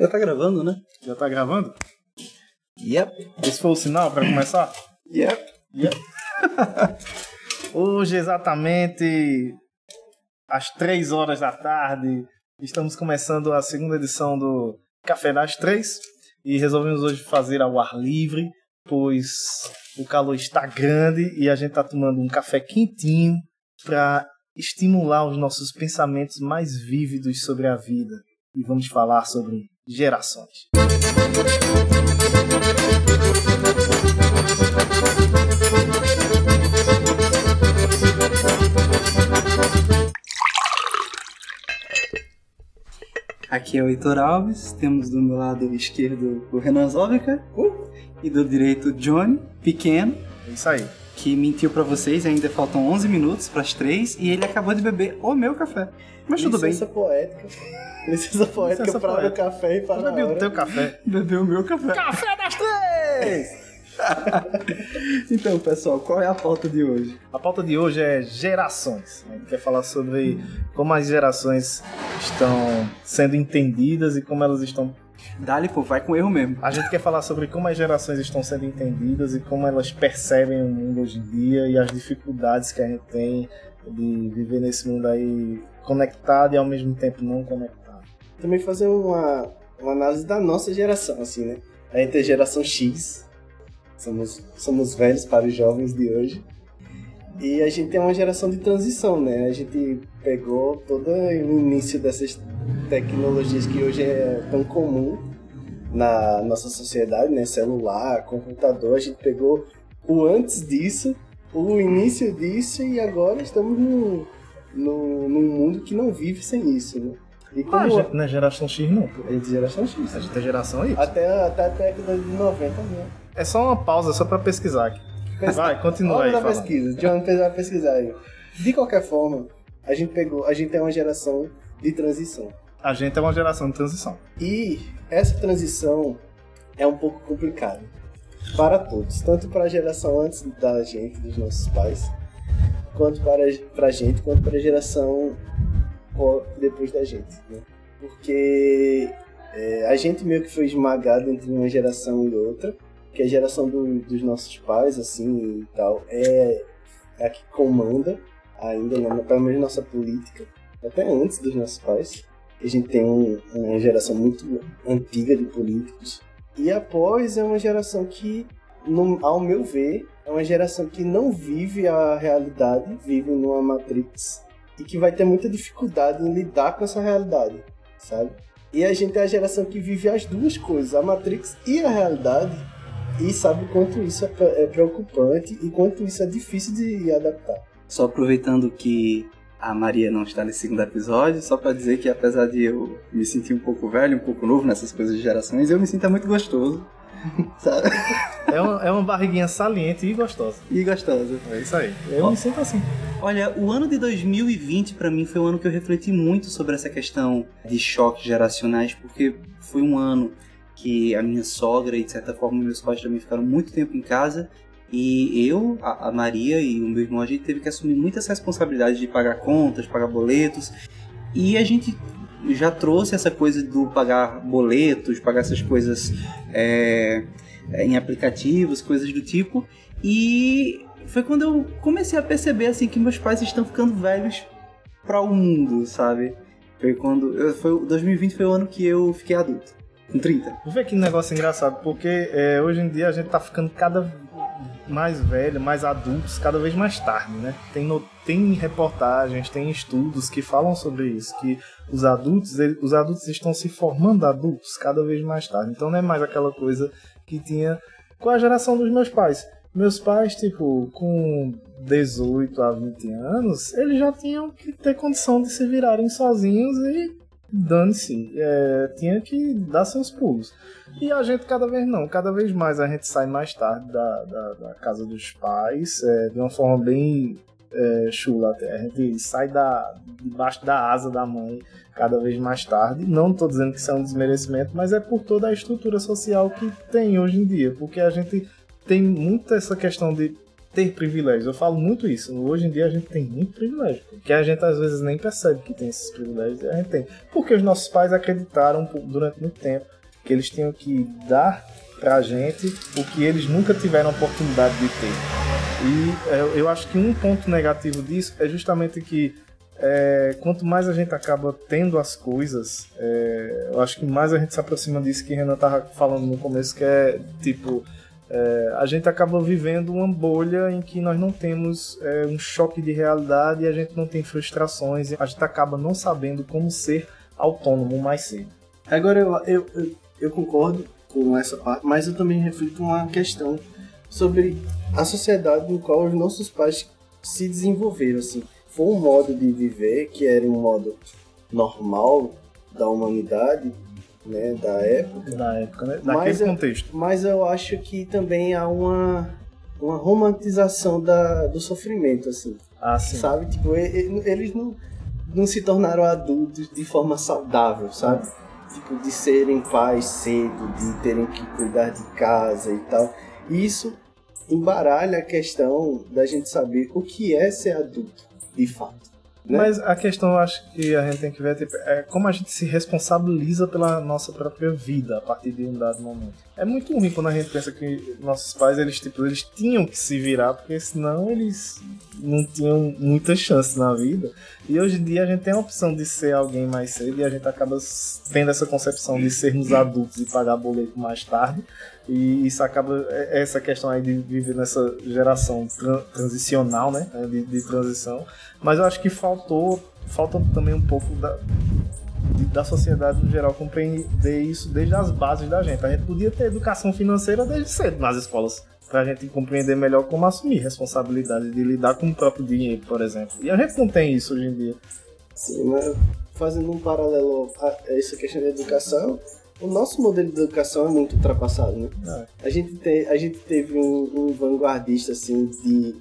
Já tá gravando, né? Já tá gravando? Yep. Esse foi o sinal para começar? Yep. Yep. Hoje, exatamente às três horas da tarde, estamos começando a segunda edição do Café das Três e resolvemos hoje fazer ao ar livre, pois o calor está grande e a gente está tomando um café quentinho para estimular os nossos pensamentos mais vívidos sobre a vida. E vamos falar sobre gerações. Aqui é o Heitor Alves, temos do meu lado esquerdo o Renan Zóvica uh, e do direito Johnny, pequeno, É isso aí. que mentiu pra vocês, ainda faltam 11 minutos pras 3 e ele acabou de beber o meu café. Mas tudo bem, Licença poética. Licença poética Licença para poética. o café e para Eu a bebi o teu café. bebeu o meu café. Café das Três! Então, pessoal, qual é a pauta de hoje? A pauta de hoje é gerações. A gente quer falar sobre como as gerações estão sendo entendidas e como elas estão. Dali, pô, vai com erro mesmo. A gente quer falar sobre como as gerações estão sendo entendidas e como elas percebem o mundo hoje em dia e as dificuldades que a gente tem de viver nesse mundo aí conectado e ao mesmo tempo não conectado. Também fazer uma, uma análise da nossa geração, assim, né? A gente é geração X. Somos, somos velhos para os jovens de hoje. E a gente é uma geração de transição, né? A gente pegou todo o início dessas tecnologias que hoje é tão comum na nossa sociedade, né? Celular, computador, a gente pegou o antes disso, o início disso e agora estamos num, num, num mundo que não vive sem isso, né? E como Ah, a gente não é geração X, não. é geração X. A gente é geração Y. Até, até a década de 90 né? É só uma pausa, só pra pesquisar aqui. Vai, continua Vamos aí. falando. pesquisa. John uma pesquisa aí. De qualquer forma, a gente pegou, a gente é uma geração de transição. A gente é uma geração de transição. E essa transição é um pouco complicada para todos, tanto para a geração antes da gente, dos nossos pais, quanto para para a gente, quanto para a geração depois da gente, né? Porque é, a gente meio que foi esmagado entre uma geração e outra, que a geração do- dos nossos pais, assim, e tal, é a que comanda ainda, né? pelo menos nossa política, até antes dos nossos pais. A gente tem um- uma geração muito antiga de políticos. E após é uma geração que, no- ao meu ver, é uma geração que não vive a realidade, vive numa matrix e que vai ter muita dificuldade em lidar com essa realidade, sabe? E a gente é a geração que vive as duas coisas, a matrix e a realidade, e sabe quanto isso é é preocupante e quanto isso é difícil de adaptar. Só aproveitando que a Maria não está nesse segundo episódio, só pra dizer que apesar de eu me sentir um pouco velho, um pouco novo nessas coisas de gerações, eu me sinto muito gostoso. É uma, é uma barriguinha saliente e gostosa. E gostoso. É isso aí. Eu me sinto assim. Olha, o ano de 2020 pra mim foi um ano que eu refleti muito sobre essa questão de choques geracionais, porque foi um ano que a minha sogra e de certa forma meus pais também ficaram muito tempo em casa e eu, a, a Maria e o meu irmão a gente teve que assumir muitas responsabilidades de pagar contas, pagar boletos e a gente já trouxe essa coisa do pagar boletos, pagar essas coisas é, é, em aplicativos, coisas do tipo e foi quando eu comecei a perceber assim que meus pais estão ficando velhos para o mundo, sabe? Foi quando eu, foi 2020 foi o ano que eu fiquei adulto, com 30. Vê que negócio engraçado, porque é, hoje em dia a gente tá ficando cada mais velho, mais adultos, cada vez mais tarde, né? Tem, no- tem reportagens, tem estudos que falam sobre isso, que os adultos, os adultos estão se formando adultos cada vez mais tarde. Então não é mais aquela coisa que tinha com a geração dos meus pais. Meus pais, tipo, com 18 a 20 anos, eles já tinham que ter condição de se virarem sozinhos e dane-se. É, tinha que dar seus pulos. E a gente cada vez não, cada vez mais a gente sai mais tarde da, da, da casa dos pais, é, de uma forma bem é, chula até. A gente sai da, debaixo da asa da mãe cada vez mais tarde. Não estou dizendo que isso é um desmerecimento, mas é por toda a estrutura social que tem hoje em dia, porque a gente tem muito essa questão de ter privilégios. Eu falo muito isso. Hoje em dia a gente tem muito privilégio. Que a gente às vezes nem percebe que tem esses privilégios a gente tem. Porque os nossos pais acreditaram durante muito tempo que eles tinham que dar pra gente o que eles nunca tiveram a oportunidade de ter. E é, eu acho que um ponto negativo disso é justamente que é, quanto mais a gente acaba tendo as coisas, é, eu acho que mais a gente se aproxima disso que Renan tava falando no começo, que é tipo. É, a gente acaba vivendo uma bolha em que nós não temos é, um choque de realidade e a gente não tem frustrações, a gente acaba não sabendo como ser autônomo mais cedo. Agora eu, eu, eu, eu concordo com essa parte, mas eu também reflito uma questão sobre a sociedade no qual os nossos pais se desenvolveram, assim foi um modo de viver que era um modo normal da humanidade, né, da época. Da época, né? Daquele mas contexto. Mas eu acho que também há uma, uma romantização da, do sofrimento, assim. Ah, sim. Sabe? Tipo, eles não, não se tornaram adultos de forma saudável, sabe? Tipo, de serem pais cedo, de terem que cuidar de casa e tal. E isso embaralha a questão da gente saber o que é ser adulto de fato. Né? Mas a questão, eu acho que a gente tem que ver tipo, é como a gente se responsabiliza pela nossa própria vida a partir de um dado momento. É muito ruim quando a gente pensa que nossos pais eles tipo eles tinham que se virar porque senão eles não tinham muita chance na vida. E hoje em dia a gente tem a opção de ser alguém mais cedo e a gente acaba tendo essa concepção de sermos adultos e pagar boleto mais tarde. E isso acaba, é, essa questão aí de viver nessa geração transicional, né? De, de, transição. Mas eu acho que faltou, falta também um pouco da, da sociedade no geral compreender isso desde as bases da gente. A gente podia ter educação financeira desde cedo nas escolas para a gente compreender melhor como assumir responsabilidade de lidar com o próprio dinheiro, por exemplo. E a gente não tem isso hoje em dia. Sim, mas fazendo um paralelo a essa questão da educação, o nosso modelo de educação é muito ultrapassado, né? É. A, gente te, a gente teve um, um, vanguardista, assim, de,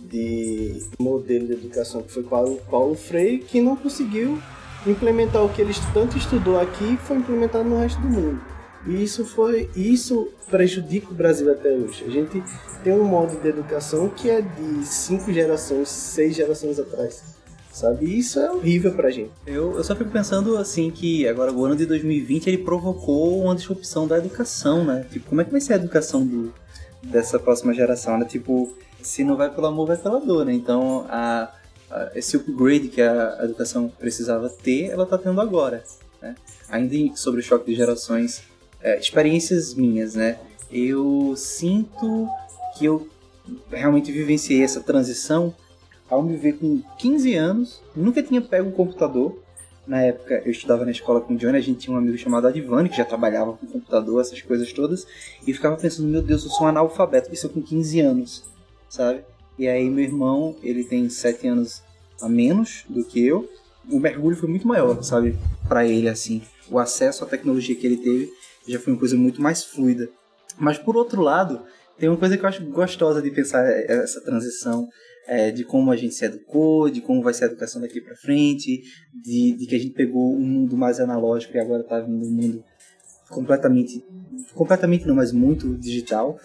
de modelo de educação, que foi Paulo, Paulo Freire, que não conseguiu implementar o que ele tanto estudou aqui e foi implementado no resto do mundo. E isso foi isso prejudica o Brasil até hoje. A gente tem um modo de educação que é de cinco gerações, seis gerações atrás. Sabe? E isso é horrível pra gente. Eu, eu só fico pensando assim que agora o ano de 2020 ele provocou uma disrupção da educação, né? Tipo, como é que vai ser a educação do, dessa próxima geração, né? Tipo, se não vai pelo amor, vai pela dor, né? Então, a, a, esse upgrade que a, educação precisava ter, ela tá tendo agora, né? Ainda sobre o choque de gerações, é, experiências minhas, né? Eu sinto que eu realmente vivenciei essa transição ao me ver com 15 anos, nunca tinha pego um computador. Na época eu estudava na escola com o Johnny, a gente tinha um amigo chamado Adivani, que já trabalhava com computador, essas coisas todas, e ficava pensando, meu Deus, eu sou um analfabeto, isso com 15 anos, sabe? E aí meu irmão, ele tem 7 anos a menos do que eu, o mergulho foi muito maior, sabe? para ele, assim. O acesso à tecnologia que ele teve já foi uma coisa muito mais fluida. Mas por outro lado, tem uma coisa que eu acho gostosa de pensar essa transição é, de como a gente se educou, de como vai ser a educação daqui para frente, de, de, que a gente pegou um mundo mais analógico e agora está vindo um mundo completamente, completamente não, mas muito digital,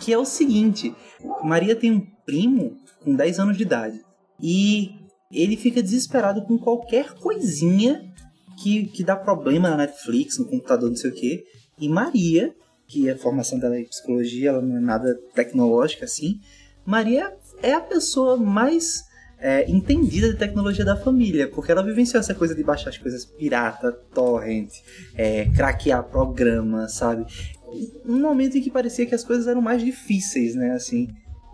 que é o seguinte, Maria tem um primo com 10 anos de idade e ele fica desesperado com qualquer coisinha que, que dá problema na Netflix, no computador, não sei o que, e Maria, que a formação dela é psicologia, ela não é nada tecnológica assim, Maria é a pessoa mais é, entendida de tecnologia da família, porque ela vivenciou essa coisa de baixar as coisas pirata, torrent, é, craquear programa, sabe? Um momento em que parecia que as coisas eram mais difíceis, né? Assim,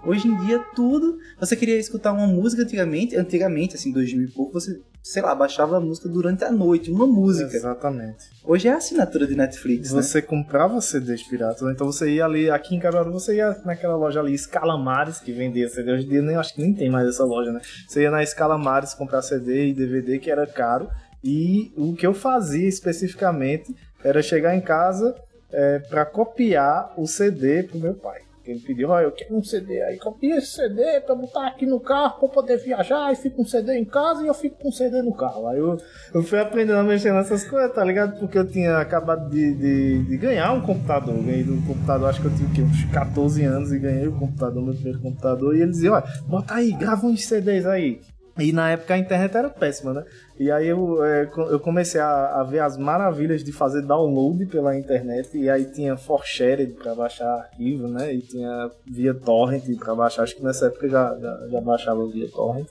hoje em dia tudo. Você queria escutar uma música antigamente, antigamente, assim, 2000 e pouco, você sei lá, baixava a música durante a noite, uma música. Exatamente. Hoje é a assinatura de Netflix, né? Você né? comprava CDs piratas, então você ia ali, aqui em Caruaru, você ia naquela loja ali, Escalamares, que vendia CD. Hoje em dia nem, acho que nem tem mais essa loja, né? Você ia na Escalamares comprar CD e DVD, que era caro. E o que eu fazia especificamente era chegar em casa é, para copiar o CD pro meu pai. Ele pediu, olha, eu quero um CD aí, copia esse CD pra botar aqui no carro pra poder viajar, e fica um CD em casa e eu fico com um CD no carro. Aí eu, eu fui aprendendo a mexer nessas coisas, tá ligado? Porque eu tinha acabado de, de, de ganhar um computador. Eu ganhei um computador, acho que eu tinha uns 14 anos e ganhei o computador, meu primeiro computador. E ele dizia, olha, bota aí, grava uns CDs aí. E na época a internet era péssima, né? E aí eu, é, eu comecei a, a, ver as maravilhas de fazer download pela internet. E aí tinha ForShared para baixar arquivo, né? E tinha via torrent para baixar. Acho que nessa época já, já, já baixava via torrent.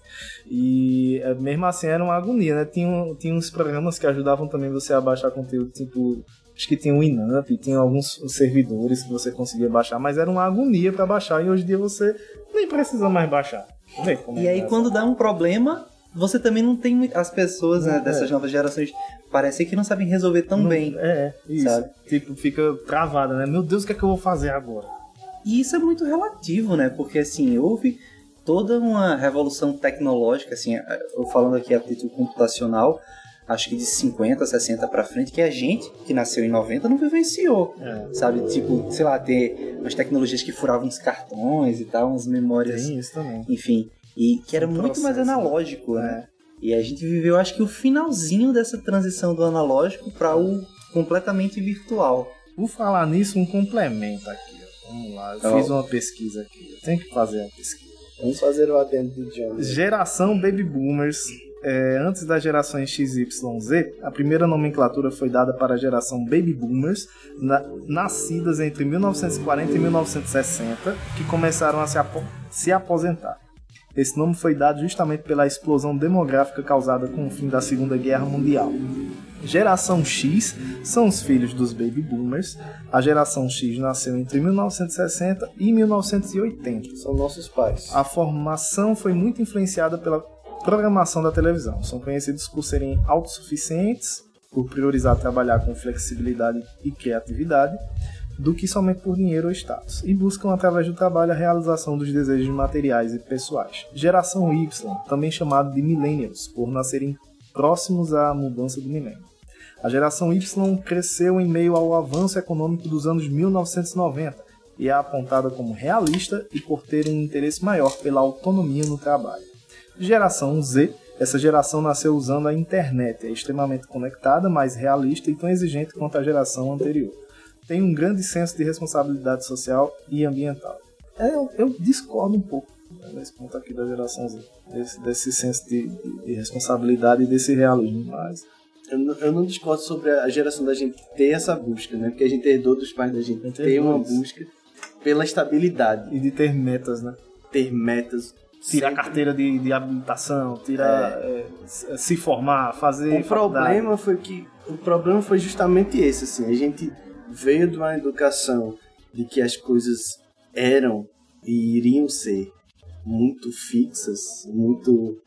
E é, mesmo assim era uma agonia, né? Tinha, tinha uns programas que ajudavam também você a baixar conteúdo, tipo acho que tinha o Inamp, tinha alguns servidores que você conseguia baixar, mas era uma agonia para baixar e hoje em dia você nem precisa mais baixar. E aí, quando dá um problema, você também não tem as pessoas né, dessas é. novas gerações parece que não sabem resolver tão não, bem. É, isso. Sabe? Tipo, fica travada, né? Meu Deus, o que é que eu vou fazer agora? E isso é muito relativo, né? Porque assim, houve toda uma revolução tecnológica, assim, eu falando aqui a título computacional, acho que de 50, 60 para frente, que a gente, que nasceu em 90, não vivenciou. É. Sabe? Tipo, sei lá, ter umas tecnologias que furavam os cartões e tal, umas memórias. Tem isso também. Enfim. E que era um muito mais né? analógico, né? né? E a gente viveu, acho que o finalzinho dessa transição do analógico para o completamente virtual. Vou falar nisso, um complemento aqui. Vamos lá, eu oh. fiz uma pesquisa aqui. Eu tenho que fazer uma pesquisa. Vamos fazer o adendo de John. Geração Baby Boomers. É, antes das gerações XYZ, a primeira nomenclatura foi dada para a geração Baby Boomers, na, nascidas entre 1940 e 1960, que começaram a se, apo se aposentar. Esse nome foi dado justamente pela explosão demográfica causada com o fim da Segunda Guerra Mundial. Geração X são os filhos dos baby boomers. A geração X nasceu entre 1960 e 1980. São nossos pais. A formação foi muito influenciada pela programação da televisão. São conhecidos por serem autossuficientes, por priorizar trabalhar com flexibilidade e criatividade, do que somente por dinheiro ou status, e buscam através do trabalho a realização dos desejos materiais e pessoais. Geração Y, também chamado de Millennials, por nascerem próximos à mudança do milênio. A geração Y cresceu em meio ao avanço econômico dos anos 1990 e é apontada como realista e por ter um interesse maior pela autonomia no trabalho. Geração Z essa geração nasceu usando a internet, é extremamente conectada, mais realista e tão exigente quanto a geração anterior tem um grande senso de responsabilidade social e ambiental. É, eu, eu discordo um pouco né, nesse ponto aqui da geração Z, desse, desse senso de, de, de, responsabilidade e desse realismo, mas... Eu não, eu não, discordo sobre a geração da gente ter essa busca, né? Porque a gente herdou dos pais da gente ter uma busca pela estabilidade. E de ter metas, né? Ter metas. Tirar carteira de, de habilitação, tirar, é. É, se formar, fazer. O problema foi que o problema foi justamente esse, assim, a gente veio de uma educação de que as coisas eram e iriam ser muito fixas, muito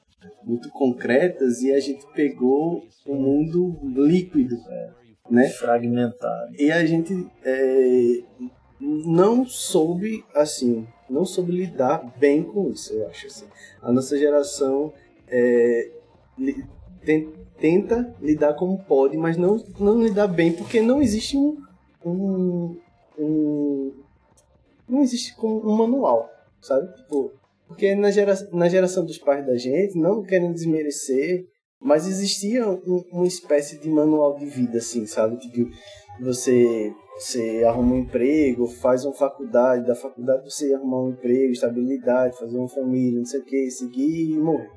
muito concretas e a gente pegou um mundo líquido, é, né? Fragmentado. E a gente é, não soube assim, não soube lidar bem com isso, eu acho assim. A nossa geração é, tenta lidar como pode, mas não não lidar bem porque não existe um um, um não existe um manual, sabe? Tipo, porque na, gera, na geração dos pais da gente, não querendo desmerecer, mas existia um, uma espécie de manual de vida, assim, sabe? Tipo, você, você arruma um emprego, faz uma faculdade, da faculdade você arrumar um emprego, estabilidade, fazer uma família, não sei o que, seguir e morrer.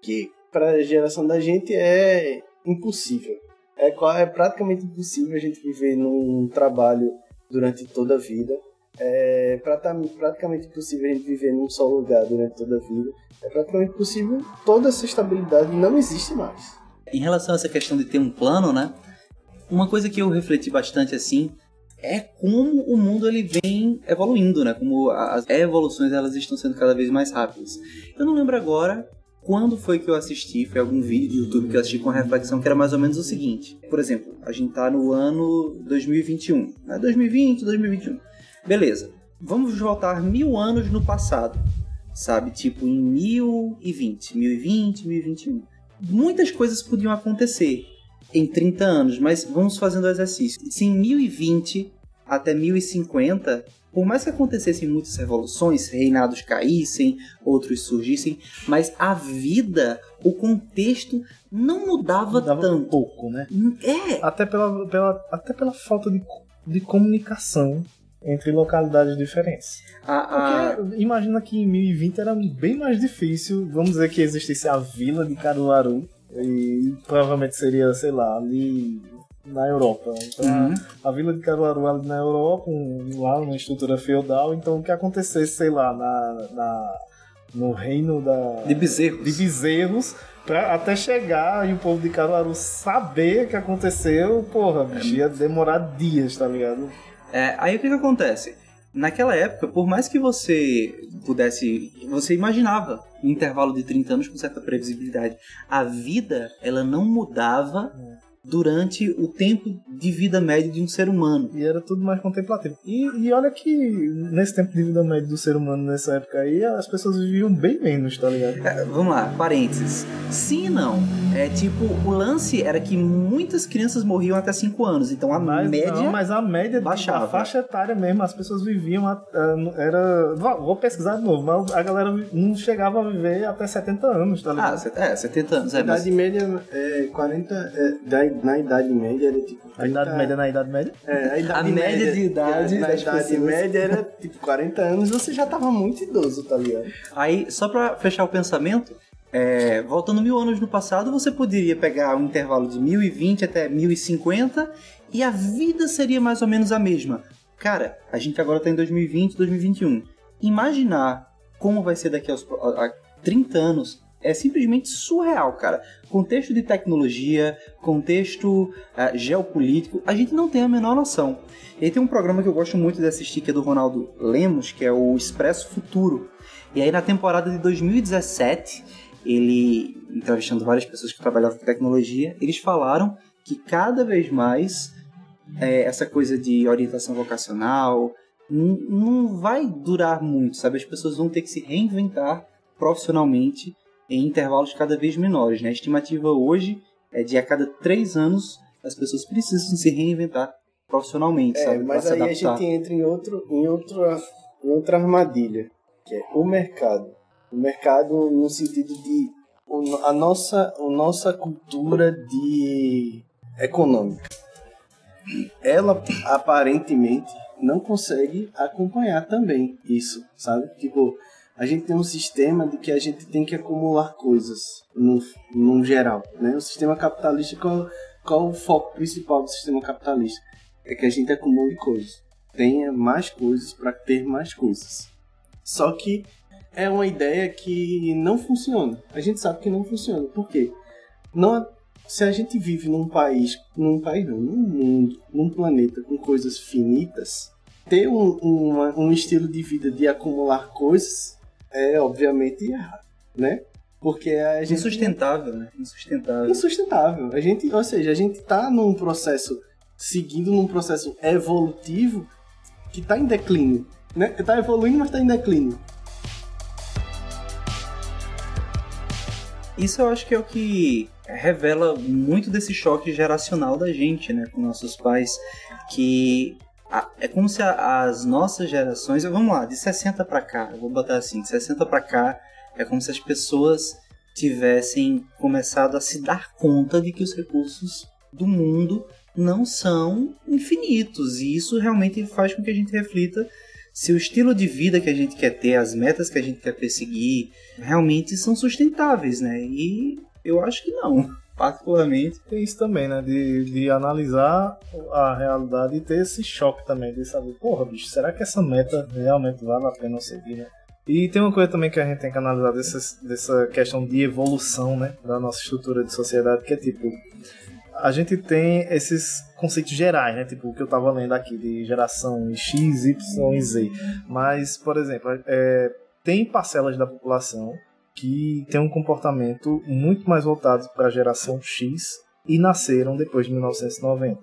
Que para a geração da gente é impossível é, é praticamente impossível a gente viver num trabalho durante toda a vida. É praticamente impossível a gente viver num só lugar durante toda a vida. É praticamente possível, toda essa estabilidade não existe mais. Em relação a essa questão de ter um plano, né? Uma coisa que eu refleti bastante assim é como o mundo ele vem evoluindo, né? Como as evoluções elas estão sendo cada vez mais rápidas. Eu não lembro agora quando foi que eu assisti? Foi algum vídeo do YouTube que eu assisti com a reflexão que era mais ou menos o seguinte. Por exemplo, a gente tá no ano 2021. Né? 2020, 2021. Beleza. Vamos voltar mil anos no passado. Sabe? Tipo em 1020, 1020, 1021. Muitas coisas podiam acontecer em 30 anos, mas vamos fazendo o exercício. Se em 1020 até 1050, por mais que acontecessem muitas revoluções, reinados caíssem, outros surgissem, mas a vida, o contexto não mudava, Dava tanto. pouco, né? É, Até pela, pela, até pela falta de, de comunicação entre localidades diferentes. Porque imagina que em 2020 era bem mais difícil, vamos dizer que existisse a vila de Caruaru, e provavelmente seria, sei lá, ali na Europa. Então, a- Uhum. a, vila de Caruaru ali na Europa, um- lá numa estrutura feudal, então o que acontecesse, sei lá, na, na- no reino da, de bezerros. de bezerros, pra até chegar e o povo de Caruaru saber o que aconteceu, porra, bicho, ia demorar dias, tá ligado? É, aí o que, que acontece? Naquela época, por mais que você pudesse. Você imaginava um intervalo de 30 anos com certa previsibilidade. A vida, ela não mudava durante o tempo de vida média de um ser humano. E era tudo mais contemplativo. E, e olha que nesse tempo de vida média do ser humano, nessa época aí, as pessoas viviam bem menos, tá ligado? É, vamos lá, parênteses. Sim e não. É tipo, o lance era que muitas crianças morriam até 5 anos. Então a Mas, média. não, mas a média baixava. a faixa etária mesmo, as pessoas viviam a- a- era vou pesquisar de novo, mas a galera não chegava a viver até 70 anos, tá Ah, ligado? set- é, 70 anos. A É, mas idade média é 40. É, na idade média era tipo. a idade 30 média na idade média? É, a, idade A média de idade Na idade pessoas. média era tipo 40 anos, você já tava muito idoso, tá ligado? Aí, só pra fechar o pensamento, é, voltando mil anos no passado, você poderia pegar um intervalo de 1020 até 1050 e a vida seria mais ou menos a mesma. Cara, a gente agora tá em 2020, 2021. Imaginar como vai ser daqui aos, a, a 30 anos é simplesmente surreal, cara. Contexto de tecnologia, contexto ah, geopolítico, a gente não tem a menor noção. E aí tem um programa que eu gosto muito de assistir, que é do Ronaldo Lemos, que é o Expresso Futuro. E aí na temporada de 2017, ele, entrevistando várias pessoas que trabalhavam com tecnologia, eles falaram que cada vez mais é, essa coisa de orientação vocacional não vai durar muito, sabe? As pessoas vão ter que se reinventar profissionalmente em intervalos cada vez menores, né? A estimativa hoje é de a cada três anos as pessoas precisam se reinventar profissionalmente, É, sabe? Mas aí a gente entra em, outro, em, outra, em outra armadilha, que é o mercado. O mercado no sentido de a nossa, a nossa cultura de econômica. Ela aparentemente não consegue acompanhar também isso, sabe? Tipo, a gente tem um sistema de que a gente tem que acumular coisas no, no geral, né? O sistema capitalista, qual, qual o foco principal do sistema capitalista? É que a gente acumule coisas. Tenha mais coisas para ter mais coisas. Só que é uma ideia que não funciona. A gente sabe que não funciona. Por quê? Não, se a gente vive num país, num país não, num mundo, num planeta com coisas finitas, ter um, um estilo de vida de acumular coisas é obviamente errado, né? Porque a gente Insustentável, né? Insustentável. insustentável. A gente, ou seja, a gente tá num processo seguindo num processo evolutivo que tá em declínio, né? Tá evoluindo, mas tá em declínio. Isso eu acho que é o que revela muito desse choque geracional da gente, né, com nossos pais, que é como se a- as nossas gerações, vamos lá, de 60 pra cá, eu vou botar assim, de 60 pra cá, é como se as pessoas tivessem começado a se dar conta de que os recursos do mundo não são infinitos, e isso realmente faz com que a gente reflita se o estilo de vida que a gente quer ter, as metas que a gente quer perseguir, realmente são sustentáveis, né? E eu acho que não, particularmente. Tem isso também, né? De, de analisar a realidade e ter esse choque também, de saber, porra, bicho, será que essa meta realmente vale a pena seguir, né? E tem uma coisa também que a gente tem que analisar dessa, dessa questão de evolução, né? Da nossa estrutura de sociedade, que é tipo. A gente tem esses conceitos gerais, né? Tipo o que eu tava lendo aqui, de geração X, Y e Z. Mas, por exemplo, é, tem parcelas da população que tem um comportamento muito mais voltado para a geração X e nasceram depois de 1990.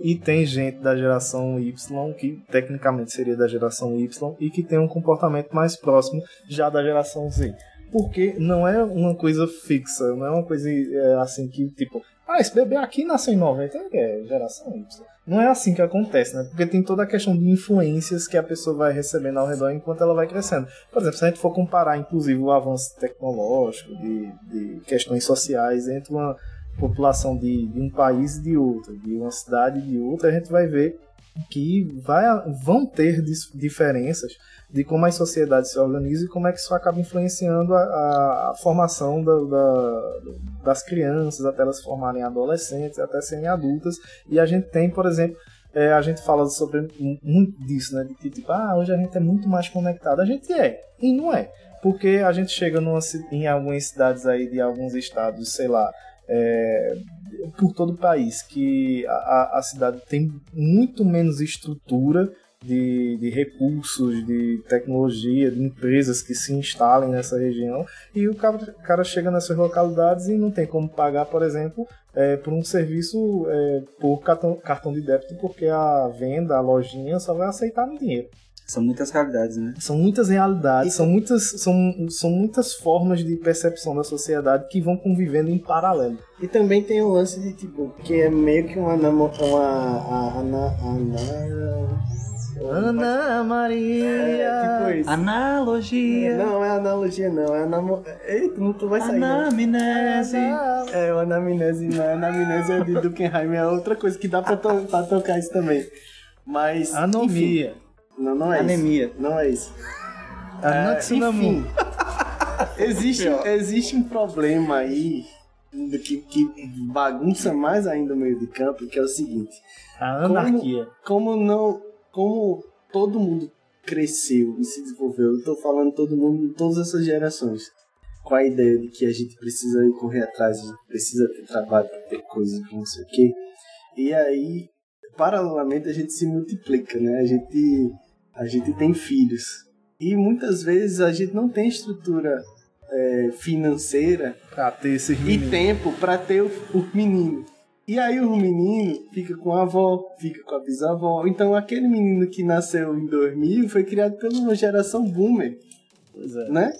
E tem gente da geração Y, que tecnicamente seria da geração Y, e que tem um comportamento mais próximo já da geração Z. Porque não é uma coisa fixa, não é uma coisa é, assim que, tipo, ah, esse bebê aqui nasceu em 90, é geração Y. Não é assim que acontece, né? Porque tem toda a questão de influências que a pessoa vai recebendo ao redor enquanto ela vai crescendo. Por exemplo, se a gente for comparar, inclusive, o avanço tecnológico, de, de questões sociais entre uma população de, de um país e de outro, de uma cidade e de outra, a gente vai ver que vai, vão ter diferenças de como as sociedades se organizam e como é que isso acaba influenciando a, a, a formação da, da, das crianças até elas formarem adolescentes, até serem adultas. E a gente tem, por exemplo, é, a gente fala sobre muito disso, né? De que, tipo, ah, hoje a gente é muito mais conectado. A gente é, e não é. Porque a gente chega numa, em algumas cidades aí de alguns estados, sei lá, é, por todo o país, que a, a cidade tem muito menos estrutura de, de, recursos, de tecnologia, de empresas que se instalem nessa região, e o cara, cara chega nessas localidades e não tem como pagar, por exemplo, é, por um serviço é, por cartão, cartão de débito, porque a venda, a lojinha só vai aceitar no dinheiro. São muitas realidades, né? São muitas realidades, são muitas, são, são muitas formas de percepção da sociedade que vão convivendo em paralelo. E também tem o lance de, tipo, que é meio que uma... uma, uma ana, ana, Ana Maria. É, tipo isso. Analogia. Não, é analogia não, é anamo... Eita, não tu vai sair. Anamnese. É, o anamnese não, anamnese é de Dukenheim, é outra coisa que dá pra, to pra tocar isso também. Mas. Anomia. Enfim, não, não é Anemia. isso. Não é isso. É, enfim, existe, existe um problema aí que, que bagunça mais ainda o meio de campo, que é o seguinte. A anarquia. Como, como não. Como todo mundo cresceu e se desenvolveu, eu tô falando todo mundo, todas essas gerações, com a ideia de que a gente precisa correr atrás, a gente precisa ter trabalho para ter coisas, não sei o quê. E aí, paralelamente, a gente se multiplica, né? A gente a gente tem filhos. E muitas vezes a gente não tem estrutura é, financeira pra ter esse e tempo para ter o, o, menino. E aí o menino fica com a avó, fica com a bisavó. Então aquele menino que nasceu em 2000 foi criado pela uma geração boomer. Pois é. Né?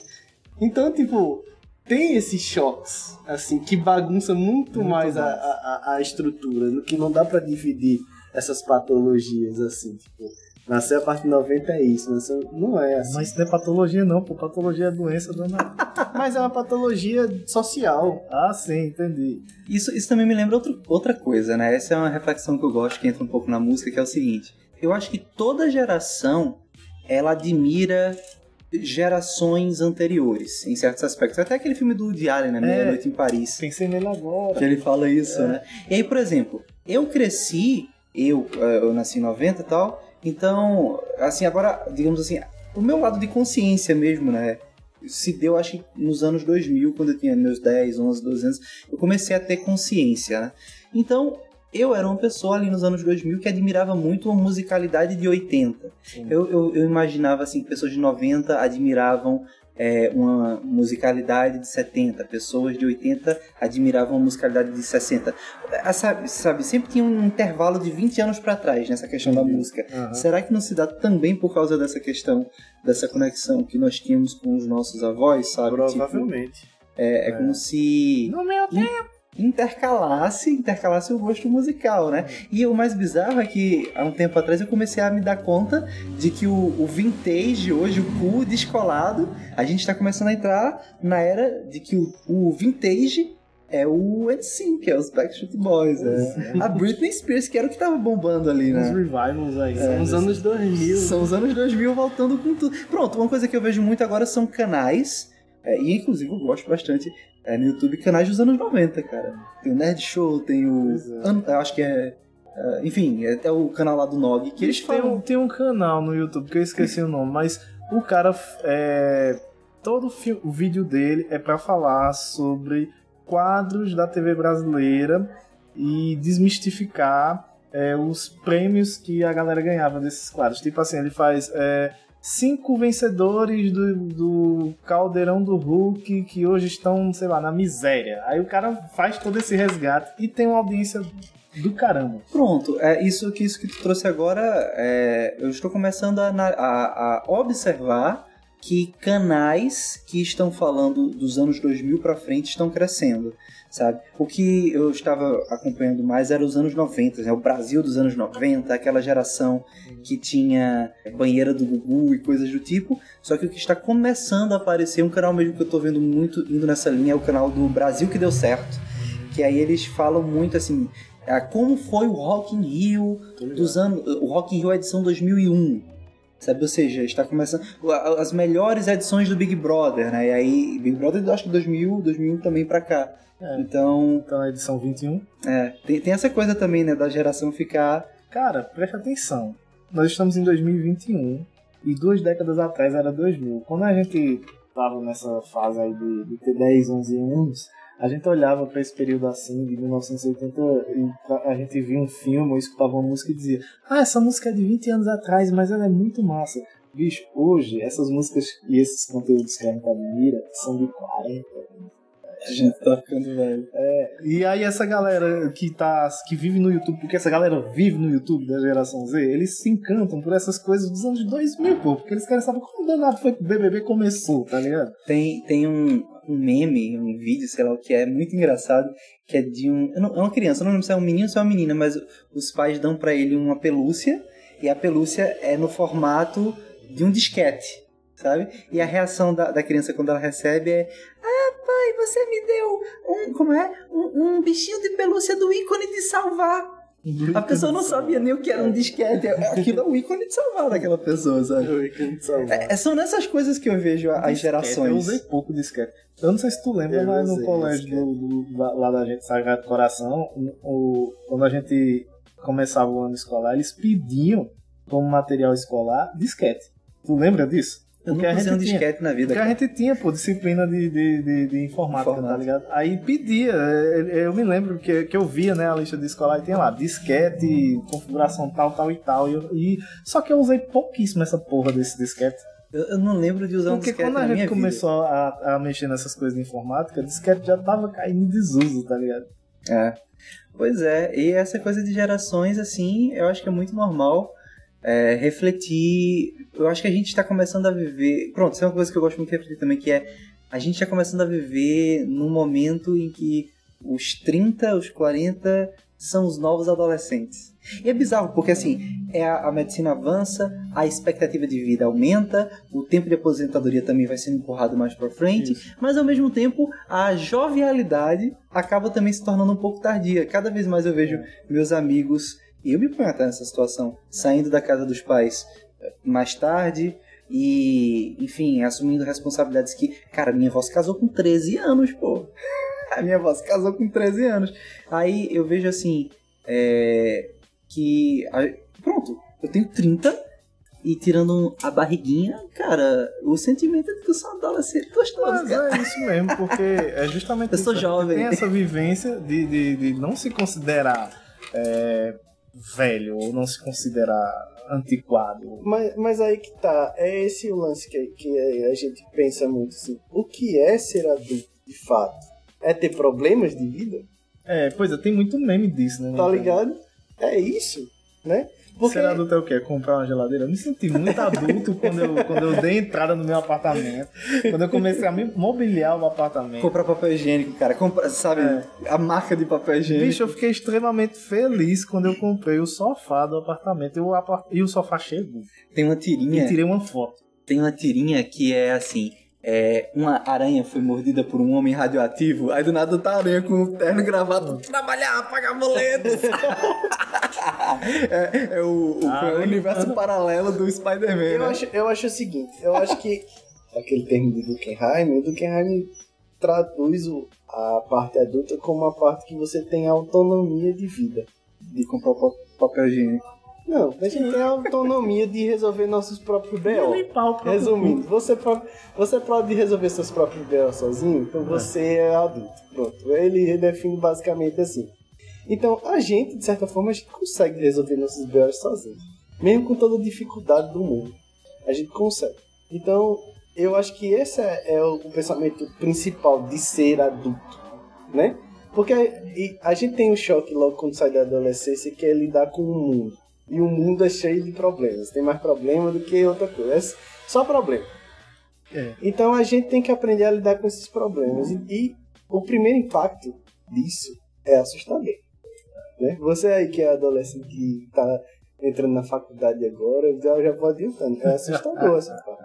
Então, tipo, tem esses choques, assim, que bagunça muito, muito mais, A, a, a estrutura, no que não dá para dividir essas patologias, assim, tipo Nascer a partir de 90 é isso, nasceu... não é assim. Mas isso não é patologia não, pô, patologia é doença dona. Mas é uma patologia social. Ah, sim, entendi. Isso, isso também me lembra outro, outra coisa, né? Essa é uma reflexão que eu gosto, que entra um pouco na música, que é o seguinte. Eu acho que toda geração, ela admira gerações anteriores, em certos aspectos. Até aquele filme do Woody Allen, né? Meia é, Noite em Paris. Pensei nele agora. Que ele fala isso, é. né? E aí, por exemplo, eu cresci, eu, eh, eu nasci em 90 e tal, então, assim, agora, digamos assim, o meu lado de consciência mesmo, né? Se deu, acho que nos anos 2000, quando eu tinha meus 10, 11, 12 anos, eu comecei a ter consciência, né? Então, eu era uma pessoa ali nos anos 2000 que admirava muito a musicalidade de 80. Eu, eu, eu, imaginava, assim, que pessoas de 90 admiravam é, uma musicalidade de 70, pessoas de 80 admiravam a musicalidade de 60. É, sabe, sabe sempre tinha um intervalo de 20 anos para trás nessa questão da música. Uhum. Será que não se dá também por causa dessa questão, dessa conexão que nós tínhamos com os nossos avós, sabe? Provavelmente. Tipo, é, é, é, como se. No meu tempo! Intercalasse, intercalasse o gosto musical, né? E o mais bizarro é que há um tempo atrás eu comecei a me dar conta de que o, o vintage hoje, o cool descolado, a gente está começando a entrar na era de que o, o vintage é o NSYNC, é os Backstreet Boys, é. A Britney Spears, que era o que tava bombando ali, né? Os revivals aí. É, são os anos 2000. São os anos 2000 voltando com tudo. Pronto, uma coisa que eu vejo muito agora são canais, é, e inclusive eu gosto bastante, é, no YouTube canais dos anos 90, cara. Tem o Nerd Show, tem o. É. Eu acho que é. Uh, enfim, é até o canal lá do Nog que eles tem falam. Um, tem um canal no YouTube que eu esqueci o nome, mas o cara. É, todo o vídeo dele é para falar sobre quadros da TV brasileira e desmistificar é, os prêmios que a galera ganhava desses quadros. Tipo assim, ele faz. É, cinco vencedores do, do Caldeirão do Hulk que hoje estão, sei lá, na miséria. Aí o cara faz todo esse resgate e tem uma audiência do caramba. Pronto, é isso que isso que tu trouxe agora. É, eu estou começando a, a, a observar que canais que estão falando dos anos 2000 para frente estão crescendo, sabe? O que eu estava acompanhando mais era os anos 90, né? o Brasil dos anos 90, aquela geração que tinha banheira do Gugu e coisas do tipo. Só que o que está começando a aparecer, um canal mesmo que eu estou vendo muito indo nessa linha, é o canal do Brasil que deu certo. Que aí eles falam muito assim, é, como foi o Rock in Rio dos anos, o Rock in Rio edição 2001 Sabe? Ou seja, está começando. As melhores edições do Big Brother, né? E aí, Big Brother, acho que 2000, 2001 também pra cá. É. Então. Então na edição 21. É. Tem, tem essa coisa também, né? Da geração ficar. Cara, preste atenção. Nós estamos em 2021 e duas décadas atrás era 2000. Quando a gente tava nessa fase aí de, de ter 10, 11 anos, a gente olhava para esse período assim, de 1980, e a gente via um filme ou escutava uma música e dizia: Ah, essa música é de 20 anos atrás, mas ela é muito massa. Bicho, hoje, essas músicas e esses conteúdos que a gente admira são de 40 A gente tá ficando velho. É, e aí essa galera que tá que vive no YouTube, porque essa galera vive no YouTube da geração Z, eles se encantam por essas coisas dos anos 2000, pô, porque eles querem saber como danado foi que o BBB começou, tá ligado? Tem, tem um, um meme, um vídeo, sei lá o que é, muito engraçado, que é de um. Não, é uma criança, não lembro se é um menino ou se é uma menina, mas os pais dão para ele uma pelúcia, e a pelúcia é no formato de um disquete, sabe? E a reação da, da criança quando ela recebe é: Ah, pai, você me deu um. Como é? Um, um bichinho de pelúcia do ícone de salvar. A pessoa não sabia nem o que era um disquete. Aquilo é o ícone de salvar daquela pessoa, sabe? O ícone de salvar. É, são nessas coisas que eu vejo as Disquete, gerações. Eu usei pouco disquete. Eu não sei se tu lembra, Eu mas no colégio disquete. do, do- lá- lá da gente, Sagrado Coração, o, o- quando a gente começava o ano escolar, eles pediam como material escolar disquete. Tu lembra disso? Eu Porque nunca a usei um gente tinha. disquete na vida. Porque a cara. gente tinha, pô, disciplina de, de, de, de informática, tá Informática. ligado? Aí pedia, é, eu me lembro que, que eu via, né, a lista de escolar e tinha lá, disquete, configuração tal, tal e tal. E, eu- e- só que eu usei pouquíssimo essa porra desse disquete. Eu, eu não lembro de usar um Porque disquete quando a gente começou a, a mexer nessas coisas de informática, disquete já tava caindo em desuso, tá ligado? É. Pois é, e essa coisa de gerações, assim, eu acho que é muito normal é, refletir. Eu acho que a gente está começando a viver. Pronto, isso é uma coisa que eu gosto muito de refletir também, que é a gente está começando a viver num momento em que os 30, os 40 são os novos adolescentes. E é bizarro, porque assim, é a, a medicina avança, a expectativa de vida aumenta, o tempo de aposentadoria também vai sendo empurrado mais para frente, mas ao mesmo tempo a jovialidade acaba também se tornando um pouco tardia. Cada vez mais eu vejo meus amigos, e eu me ponho até nessa situação, saindo da casa dos pais eh, mais tarde e, enfim, assumindo responsabilidades que, cara, minha avó se casou com 13 anos, pô. A minha avó se casou com 13 anos. Aí eu vejo assim, é, que. pronto, eu tenho 30 e tirando a barriguinha, cara, o sentimento é de que eu sou um adolescente gostoso, Mas cara. é isso mesmo, porque é justamente Eu sou isso. jovem. Tem essa vivência de, de, de não se considerar é, velho ou não se considerar antiquado. Mas, mas aí que tá, é esse o lance que, que a gente pensa muito assim. O que é ser adulto, de fato? É ter problemas de vida? É, pois é, tem muito meme disso, né? Tá ligado? É isso, né? Porque Ser adulto é o quê? Comprar uma geladeira? Eu me senti muito adulto quando eu, quando eu dei entrada no meu apartamento. Quando eu comecei a me mobiliar o apartamento. Comprar papel higiênico, cara. Compra, sabe, É. a marca de papel higiênico. Bicho, eu fiquei extremamente feliz quando eu comprei o sofá do apartamento e o, apar- e o sofá chegou. Tem uma E tirinha. tirei uma foto. Tem uma tirinha que é assim. É, uma aranha foi mordida por um homem radioativo, aí do nada tá a aranha com o terno gravata, trabalhar, pagar boletos. é, é o, o- Ah, é o universo paralelo do Spider-Man, eu né? acho, eu acho o seguinte, eu acho que aquele termo de Dukenheim, o Dukenheim traduz o- a parte adulta como uma parte que você tem autonomia de vida. De comprar papel higiênico. Não, a gente tem a autonomia de resolver nossos próprios BO. próprio Resumindo, você, você pode resolver seus próprios BO sozinho, então você é adulto. Pronto. Ele define basicamente assim. Então, a gente, de certa forma, a gente consegue resolver nossos BOs sozinho. Mesmo com toda a dificuldade do mundo. A gente consegue. Então, eu acho que esse é, é o pensamento principal de ser adulto, né? Porque e a gente tem um choque logo quando sai da adolescência que é lidar com o mundo. E o mundo é cheio de problemas. Tem mais problema do que outra coisa. É só problema. É. Então a gente tem que aprender a lidar com esses problemas. E, e o primeiro impacto disso é assustador. Né? Você aí que é adolescente que tá entrando na faculdade agora, já, já pode ir adiantando. É assustador essa parte.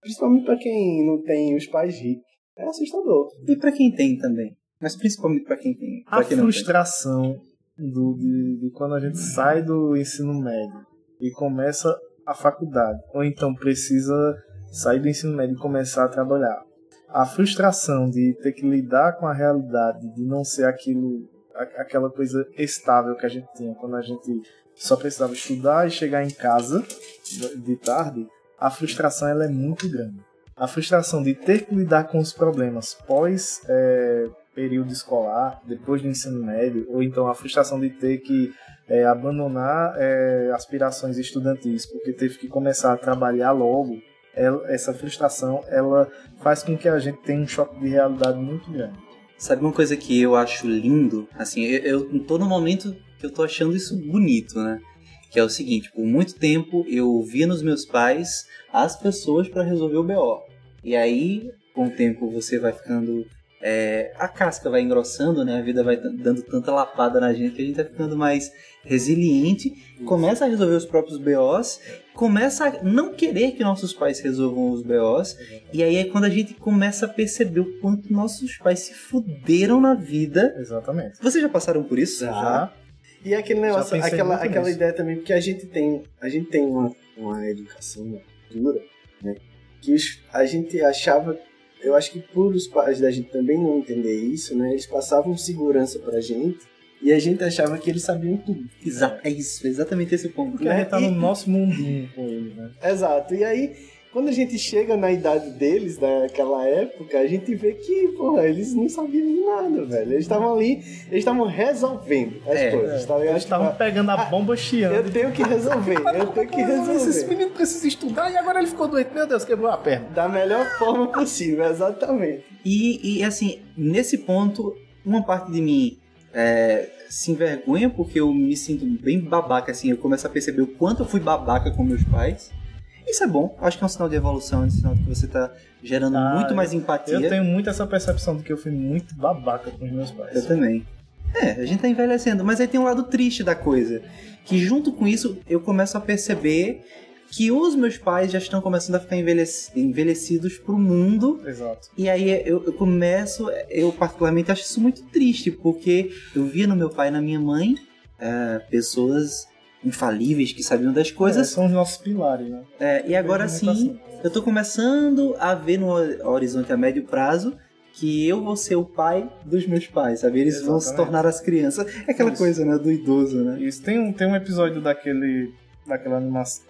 Principalmente para quem não tem os pais ricos. É assustador. E pra quem tem também. Mas principalmente pra quem tem. Pra A quem frustração do, de, de quando a gente sai do ensino médio e começa a faculdade, ou então precisa sair do ensino médio e começar a trabalhar. A frustração de ter que lidar com a realidade, de não ser aquilo, aquela coisa estável que a gente tinha quando a gente só precisava estudar e chegar em casa de- de tarde, a frustração ela é muito grande. A frustração de ter que lidar com os problemas pós é, período escolar, depois do ensino médio, ou então a frustração de ter que é, abandonar é, aspirações estudantis porque teve que começar a trabalhar logo, ela- essa frustração ela faz com que a gente tenha um choque de realidade muito grande. Sabe uma coisa que eu acho lindo? Assim, eu, eu no momento que eu tô achando isso bonito, né? Que é o seguinte, por muito tempo eu via nos meus pais as pessoas para resolver o BO. E aí, com o tempo, você vai ficando. É, a casca vai engrossando, né? A vida vai dando tanta lapada na gente que a gente vai ficando mais resiliente, começa a resolver os próprios BOs, começa a não querer que nossos pais resolvam os BOs, e aí é quando a gente começa a perceber o quanto nossos pais se fuderam na vida. Exatamente. Vocês já passaram por isso? Já. Já E aquele Já negócio, aquela, aquela nisso. ideia também, porque a gente tem, a gente tem uma, uma educação, uma cultura, né? Que a gente achava, eu acho que por os pais da gente também não entender isso, né? Eles passavam segurança pra gente e a gente achava que eles sabiam tudo. Exa é isso, exatamente esse ponto. porque a gente tá E- no nosso mundinho com ele, né? Exato. E aí, quando a gente chega na idade deles, naquela época, a gente vê que, porra, eles não sabiam de nada, velho. Eles estavam ali, eles estavam resolvendo as É, coisas, tá ligado? Eles estavam Tipo, pegando a ah, bomba chiando. eu tenho que resolver, eu tenho que resolver. meninos precisam estudar e agora ele ficou doente. Meu Deus, quebrou a perna. Da melhor forma possível, exatamente. E, e, assim, nesse ponto, uma parte de mim é, se envergonha porque eu me sinto bem babaca, assim, eu começo a perceber o quanto eu fui babaca com meus pais. Isso é bom, acho que é um sinal de evolução, é um sinal de que você tá gerando Ah, muito mais empatia. Eu tenho muito essa percepção de que eu fui muito babaca com os meus pais. Eu também. É, a gente tá envelhecendo, mas aí tem um lado triste da coisa. Que junto com isso eu começo a perceber que os meus pais já estão começando a ficar envelhec- envelhecidos pro mundo. Exato. E aí eu, eu começo, eu particularmente acho isso muito triste, porque eu via no meu pai e na minha mãe é, pessoas infalíveis que sabiam das É, coisas. são os nossos pilares, né? É, e agora sim, eu tô começando a ver no horizonte a médio prazo que eu vou ser o pai dos meus pais, sabe? Eles vão se Exatamente. tornar as crianças. É aquela Isso. coisa, né, do idoso, né? Isso tem um, tem um episódio daquele. daquela animação.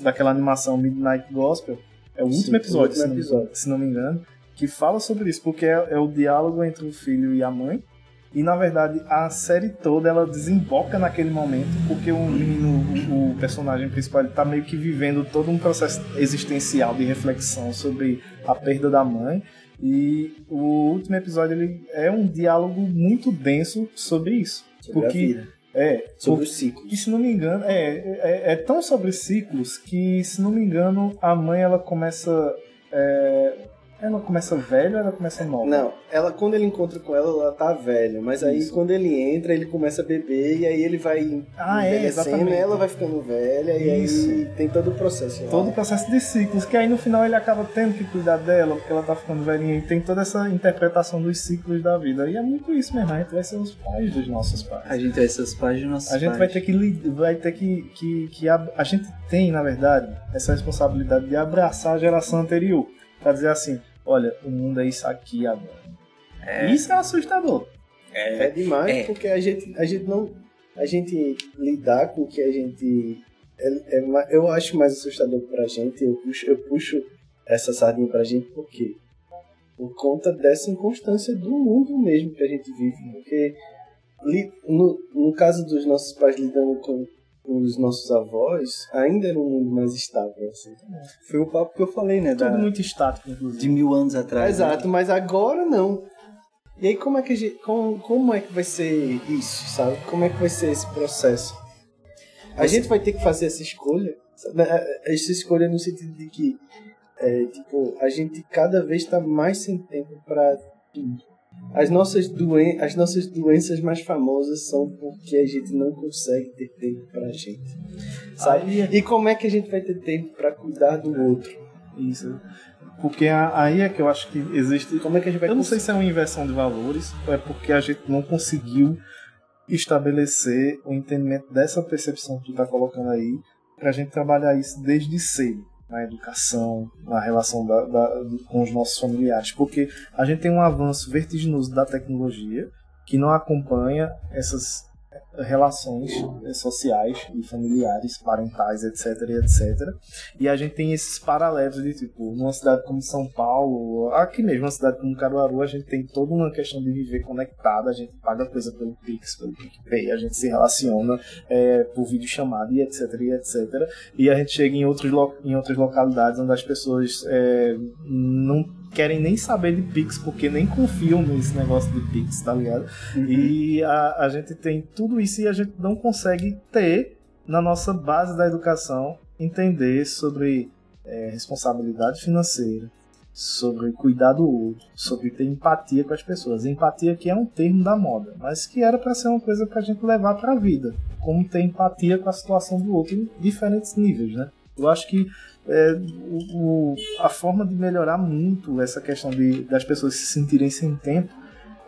Daquela animação Midnight Gospel. É o Sim, último o episódio, último se, não, episódio. se não me engano. Que fala sobre isso, porque é, é o diálogo entre o filho e a mãe. E na verdade a série toda ela desemboca naquele momento, porque o menino, o, o personagem principal, ele tá meio que vivendo todo um processo existencial de reflexão sobre a perda da mãe. E o último episódio ele é um diálogo muito denso sobre isso. Sobre porque a vida, é, sobre os ciclos. e se não me engano, é, é, é tão sobre ciclos que, se não me engano, a mãe ela começa. é, ela começa velha ou ela começa nova? Não, ela quando ele encontra com ela, ela tá velha, mas aí Isso. quando ele entra, ele começa a beber e aí ele vai Ah, é, exatamente. ela vai ficando velha e Isso. aí tem todo o processo. Todo o processo de ciclos, que aí no final ele acaba tendo que cuidar dela, porque ela tá ficando velhinha, e tem toda essa interpretação dos ciclos da vida. E é muito isso mesmo, a gente vai ser os pais dos nossos pais. A gente vai ser os pais dos nossos A gente pais. vai ter que vai ter que que, que a, a gente tem na verdade essa responsabilidade de abraçar a geração anterior para dizer assim, olha, o mundo é isso aqui agora. Isso é assustador. É demais É. porque a gente, a gente não. A gente lidar com o que a gente. É, é eu acho mais assustador pra gente, eu puxo, eu puxo essa sardinha pra gente porque por conta dessa inconstância do mundo mesmo que a gente vive. Porque li- no, no caso dos nossos pais lidando com os nossos avós, ainda era um mundo mais estável. Assim. Foi o papo que eu falei, né? Tudo da- muito estático, inclusive. De mil anos atrás. né? Exato, mas agora não. E aí como é que a gente, como, como é que vai ser isso, sabe? Como é que vai ser esse processo? A Você- gente vai ter que fazer essa escolha, sabe? essa escolha no sentido de que É, tipo, a gente cada vez está mais sem tempo para tudo. As nossas, doen as nossas doenças mais famosas são porque a gente não consegue ter tempo pra gente. Sabe? E como é que a gente vai ter tempo para cuidar do outro? Isso. Porque aí é que eu acho que existe. Como é que a gente vai Eu não sei se é uma inversão de valores, ou é porque a gente não conseguiu estabelecer o entendimento dessa percepção que tu tá colocando aí, pra gente trabalhar isso desde cedo na educação, na relação da, da, com os nossos familiares, porque a gente tem um avanço vertiginoso da tecnologia que não acompanha essas relações eh, sociais e familiares, parentais, etc, etc. E a gente tem esses paralelos de tipo, numa cidade como São Paulo, aqui mesmo, uma cidade como Caruaru, a gente tem toda uma questão de viver conectado, a gente paga coisa pelo Pix, pelo PicPay, a gente se relaciona é, por videochamada e etc, e etc. E a gente chega em, outros em outras localidades onde as pessoas é, não querem nem saber de Pix, porque nem confiam nesse negócio de Pix, tá ligado? Uhum. E a, a gente tem tudo isso e a gente não consegue ter na nossa base da educação entender sobre é, responsabilidade financeira, sobre cuidar do outro, sobre ter empatia com as pessoas. Empatia que é um termo da moda, mas que era para ser uma coisa para a gente levar para a vida, como ter empatia com a situação do outro em diferentes níveis, né? Eu acho que é, o, a forma de melhorar muito essa questão de, das pessoas se sentirem sem tempo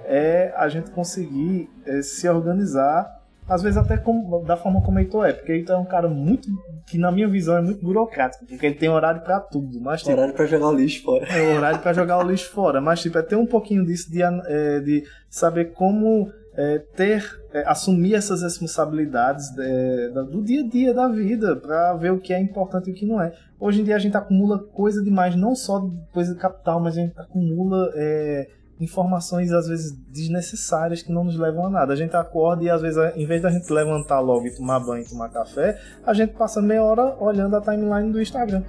é a gente conseguir é, se organizar, às vezes até com, da forma como o Heitor é, porque Heitor é um cara muito, que na minha visão é muito burocrático, porque ele tem horário para tudo. Mas, tipo, horário para jogar o lixo fora. É, horário para jogar o lixo fora, mas tipo, é ter um pouquinho disso de, é, de saber como é, ter, é, assumir essas responsabilidades é, do dia a dia da vida para ver o que é importante e o que não é. Hoje em dia a gente acumula coisa demais, não só coisa de capital, mas a gente acumula é, informações às vezes desnecessárias que não nos levam a nada. A gente acorda e às vezes, em vez da gente levantar logo e tomar banho e tomar café, a gente passa meia hora olhando a timeline do Instagram.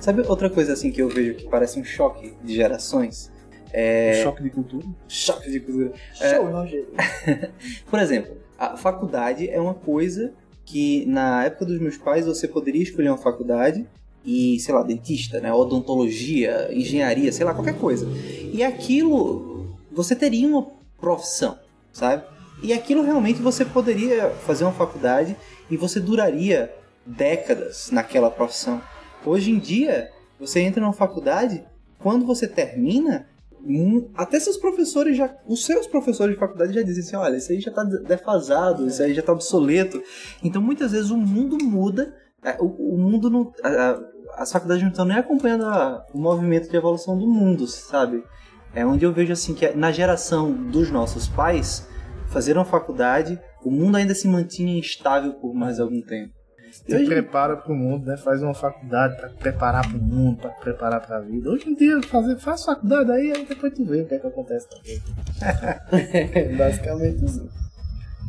Sabe outra coisa assim que eu vejo que parece um choque de gerações? É... choque de cultura? Choque de cultura. É... Show, Rogério. Por exemplo, a faculdade é uma coisa que na época dos meus pais você poderia escolher uma faculdade e, sei lá, dentista, né, odontologia, engenharia, sei lá, qualquer coisa. E aquilo você teria uma profissão, sabe? E aquilo realmente você poderia fazer uma faculdade e você duraria décadas naquela profissão. Hoje em dia, você entra numa faculdade, quando você termina, até seus professores já. Os seus professores de faculdade já dizem assim: olha, isso aí já está defasado, isso aí já está obsoleto. Então muitas vezes o mundo muda, é, o, o mundo não. As faculdades não estão nem acompanhando a, o movimento de evolução do mundo, sabe? É onde eu vejo assim que na geração dos nossos pais, fazeram faculdade, o mundo ainda se mantinha instável por mais algum tempo. Você hoje... prepara para o mundo, né? Faz uma faculdade para preparar para o mundo, para preparar para a vida. Hoje em dia, fazer, faz faculdade aí, aí depois tu vê o que é que acontece também. Basicamente isso.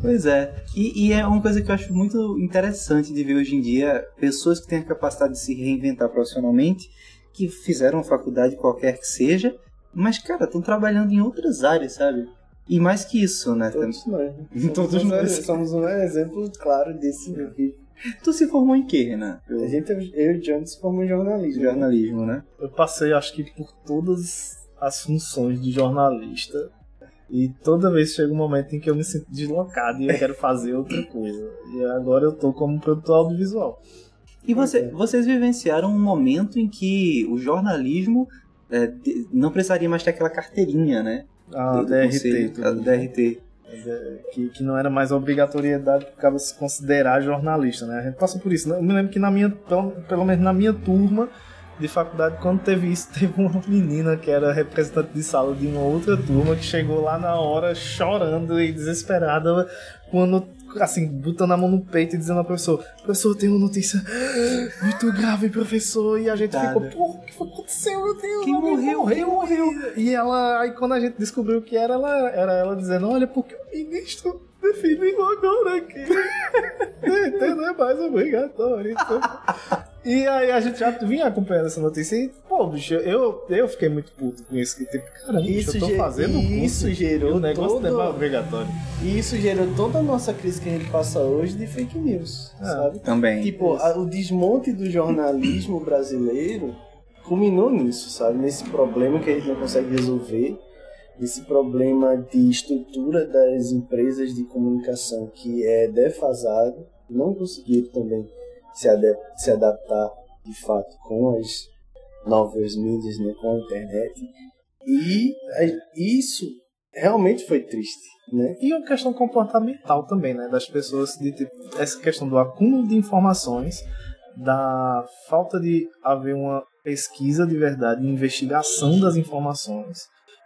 Pois é. E, e, é uma coisa que eu acho muito interessante de ver hoje em dia pessoas que têm a capacidade de se reinventar profissionalmente, que fizeram uma faculdade qualquer que seja, mas, cara, estão trabalhando em outras áreas, sabe? E mais que isso, né? Todos nós. Todos nós. Somos um exemplo claro desse vídeo. Tu se formou em quê, Renan? Eu... A gente, eu e o John se formou em jornalismo. Jornalismo, né? Eu passei, acho que, por todas as funções de jornalista. E toda vez chega um momento em que eu me sinto deslocado e eu quero fazer outra coisa. E agora eu tô como produtor audiovisual. E você, vocês vivenciaram um momento em que o jornalismo é, não precisaria mais ter aquela carteirinha, né? Ah, DRT. A DRT que, que não era mais obrigatoriedade ficava se considerar jornalista, né? A gente passou por isso. Né? Eu me lembro que na minha, pelo, pelo menos na minha turma de faculdade, quando teve isso, teve uma menina que era representante de sala de uma outra turma que chegou lá na hora chorando e desesperada quando assim, botando a mão no peito e dizendo ao professor: Professor, tem uma notícia muito grave, professor. E a gente ficou: Porra, o que foi aconteceu, meu Deus? Quem morreu? Morreu, morreu. E ela, aí quando a gente descobriu o que era, ela, era ela dizendo: Olha, porque o ministro definiu agora aqui. não é mais obrigatório. Então. E aí a gente já vinha acompanhando essa notícia e, pô, bicho, eu, eu fiquei muito puto com isso. Que, tipo, caramba, Isso eu tô fazendo curso isso e gerou o negócio todo- não é obrigatório. E isso gerou toda a nossa crise que a gente passa hoje de fake news, Ah. sabe? Também. Tipo, a- o desmonte do jornalismo brasileiro culminou nisso, sabe? Nesse problema que a gente não consegue resolver, esse problema de estrutura das empresas de comunicação que é defasado, não conseguiram também se, ade- se adaptar de fato com as novas mídias, né, com a internet. E a- isso realmente foi triste, né? E uma questão comportamental também, né? Das pessoas, de tipo, essa questão do acúmulo de informações, da falta de haver uma pesquisa de verdade, investigação das informações,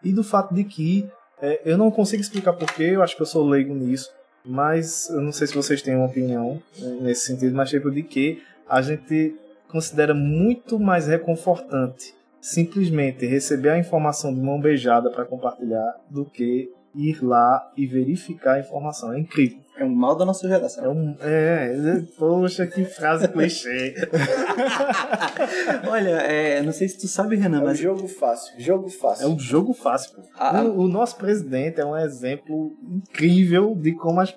e do fato de que é, eu não consigo explicar porquê, eu acho que eu sou leigo nisso, mas eu não sei se vocês têm uma opinião né, nesse sentido, mas tipo de que a gente considera muito mais reconfortante simplesmente receber a informação de mão beijada para compartilhar do que ir lá e verificar a informação. É incrível. É um mal da nossa geração. É um. É, é- poxa, que frase clichê. Olha, é, não sei se tu sabe, Renan, É um mas jogo fácil, jogo fácil. É um jogo fácil. pô. Ah, O, o nosso presidente é um exemplo incrível de como as,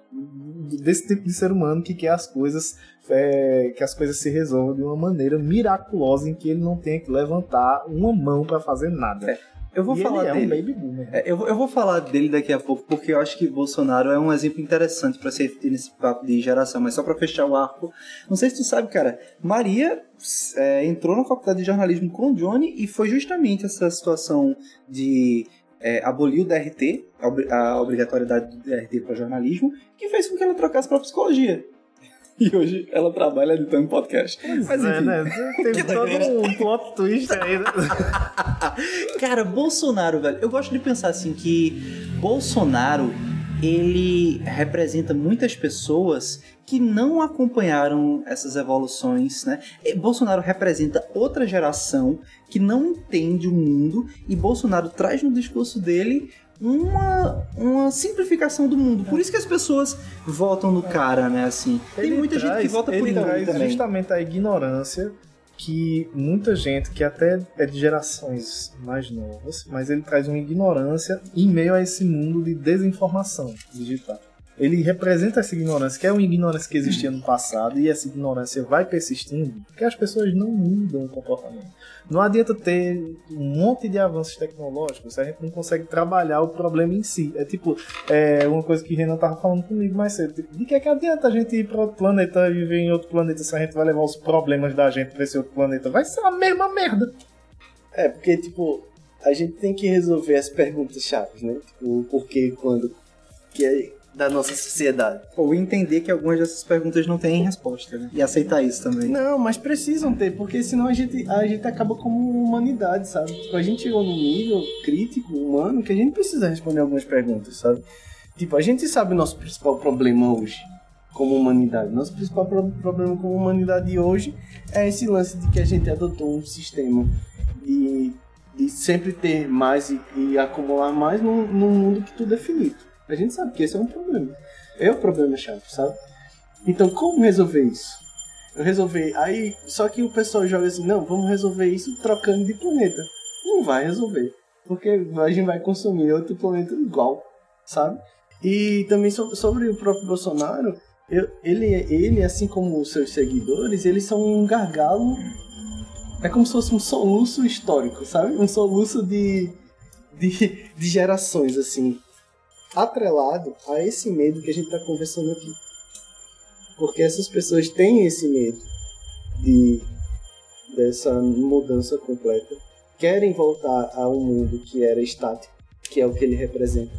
desse tipo de ser humano que quer as coisas é, que as coisas se resolvam de uma maneira miraculosa em que ele não tenha que levantar uma mão para fazer nada. É, eu vou e falar ele é dele. um baby boomer. É, eu, eu vou falar dele daqui a pouco, porque eu acho que Bolsonaro é um exemplo interessante pra ser nesse papo de geração, mas só pra fechar o arco. Não sei se tu sabe, cara, Maria é, entrou na faculdade de jornalismo com o Johnny e foi justamente essa situação de é, abolir o DRT, a, obri- a obrigatoriedade do DRT para jornalismo, que fez com que ela trocasse pra psicologia. E hoje ela trabalha editando podcast. Mas É, enfim. né? Tem todo um plot twist aí. né? Cara, Bolsonaro, velho, eu gosto de pensar assim que Bolsonaro ele representa muitas pessoas que não acompanharam essas evoluções, né? E Bolsonaro representa outra geração que não entende o mundo e Bolsonaro traz no discurso dele uma, uma simplificação do mundo. Por isso que as pessoas votam no cara, né? Assim, tem Ele muita gente que traz- vota por ele traz também. justamente a ignorância que muita gente, que até é de gerações mais novas, mas ele traz uma ignorância em meio a esse mundo de desinformação digital. Ele representa essa ignorância, que é uma ignorância que existia no passado, e essa ignorância vai persistindo, porque as pessoas não mudam o comportamento. Não adianta ter um monte de avanços tecnológicos se a gente não consegue trabalhar o problema em si. É tipo, é uma coisa que o Renan tava falando comigo mais cedo. Tipo, de que, é que adianta a gente ir para outro planeta e viver em outro planeta se a gente vai levar os problemas da gente para esse outro planeta? Vai ser a mesma merda. É, porque, tipo, a gente tem que resolver as perguntas chaves, né? Tipo, o porquê, quando, que é da nossa sociedade. Ou entender que algumas dessas perguntas não têm resposta, né? E aceitar isso também. Não, mas precisam ter, porque senão a gente, a gente acaba como humanidade, sabe? Tipo, a gente chegou num nível crítico, humano, que a gente precisa responder algumas perguntas, sabe? Tipo, a gente sabe o nosso principal problema hoje, como humanidade. Nosso principal pro- problema como humanidade hoje é esse lance de que a gente adotou um sistema de, de sempre ter mais e, e acumular mais num, num mundo que tudo é finito. A gente sabe que esse é um problema. É o problema chato, sabe? Então, como resolver isso? Eu resolver. Aí, só que o pessoal joga assim, não, vamos resolver isso trocando de planeta. Não vai resolver. Porque a gente vai consumir outro planeta igual, sabe? E também so- sobre o próprio Bolsonaro, eu- ele, ele, assim como os seus seguidores, eles são um gargalo. É como se fosse um soluço histórico, sabe? Um soluço de, de, de gerações, assim. Atrelado a esse medo que a gente tá conversando aqui. Porque essas pessoas têm esse medo de dessa mudança completa. Querem voltar a um mundo que era estático, que é o que ele representa.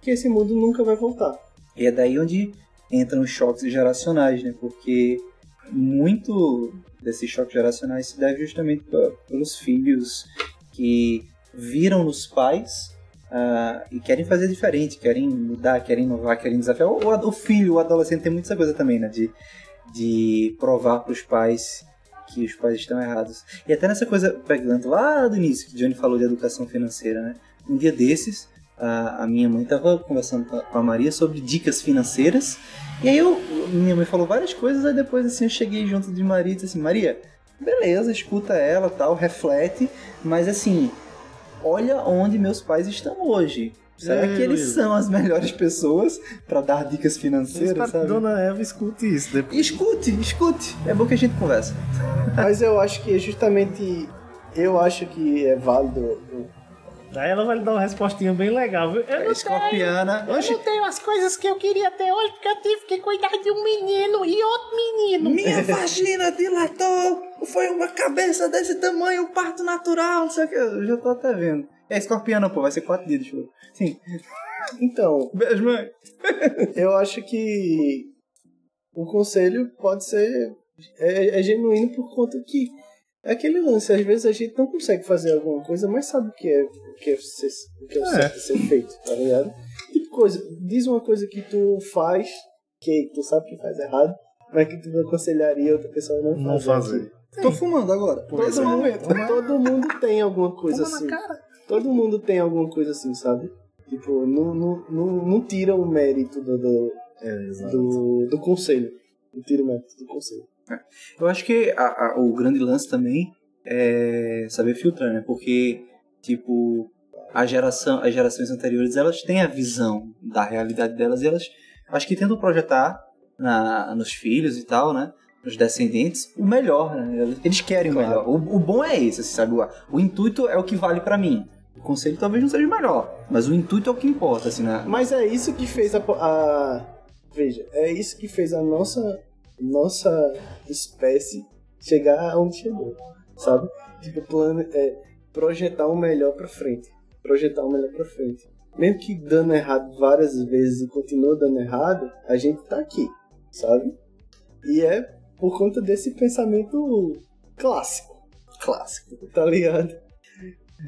Que esse mundo nunca vai voltar. E é daí onde entram os choques geracionais, né? Porque muito desses choques geracionais se deve justamente pe- pelos filhos que viram nos pais ah, e querem fazer diferente, querem mudar, querem inovar, querem desafiar. O, o- filho, o adolescente tem muita coisa também, né? De, de provar para os pais que os pais estão errados. E até nessa coisa, pegando lá do início, que Johnny falou de educação financeira, né? Um dia desses, a, a minha mãe estava conversando com a Maria sobre dicas financeiras. E aí eu, minha mãe falou várias coisas, aí depois assim eu cheguei junto de Maria e disse assim, Maria, beleza, escuta ela tal, reflete, mas assim, olha onde meus pais estão hoje. Será É, que eles Luiz. são as melhores pessoas pra dar dicas financeiras, que sabe? Dona Eva escute isso depois. Escute, escute. É bom que a gente conversa. Mas eu acho que é justamente. Eu acho que é válido. Aí ela vai lhe dar uma respostinha bem legal, viu? Eu não Escorpiana. Eu não tenho as coisas que eu queria ter hoje porque eu tive que cuidar de um menino e outro menino. Minha vagina dilatou. Foi uma cabeça desse tamanho, um parto natural, não sei o que. Eu já tô até vendo. É escorpiana, pô, vai ser quatro dias de chuva. Sim. Então, Beijo, mãe. eu acho que o conselho pode ser. É, é genuíno por conta que. É aquele lance, às vezes a gente não consegue fazer alguma coisa, mas sabe o que é o que é, ser, o que é, o É. ser feito, tá ligado? Tipo coisa, diz uma coisa que tu faz, que tu sabe que faz errado, mas que tu aconselharia outra pessoa a não fazer. Não fazer. Tô fumando agora. Por esse Todo mundo, momento. todo mundo tem alguma coisa assim. Todo mundo tem alguma coisa assim, sabe? Tipo, não, não, não, não tira o mérito do, do, É, do, do conselho. Não tira o mérito do conselho. Eu acho que a- a- o grande lance também é saber filtrar, né? Porque, tipo, a geração, as gerações anteriores, elas têm a visão da realidade delas e elas, acho que tentam projetar na, nos filhos e tal, né? Nos descendentes, o melhor, né? Eles- querem o melhor. O, o bom é esse, assim, sabe? O, o intuito é o que vale pra mim. O conselho talvez não seja o melhor, mas o intuito é o que importa, assim, né? Mas é isso que fez a, a. Veja, é isso que fez a nossa, nossa espécie chegar onde chegou, sabe? Tipo, plano, é, projetar o melhor pra frente. Projetar o melhor pra frente. Mesmo que dando errado várias vezes e continua dando errado, a gente tá aqui, sabe? E é por conta desse pensamento clássico. Clássico, tá ligado?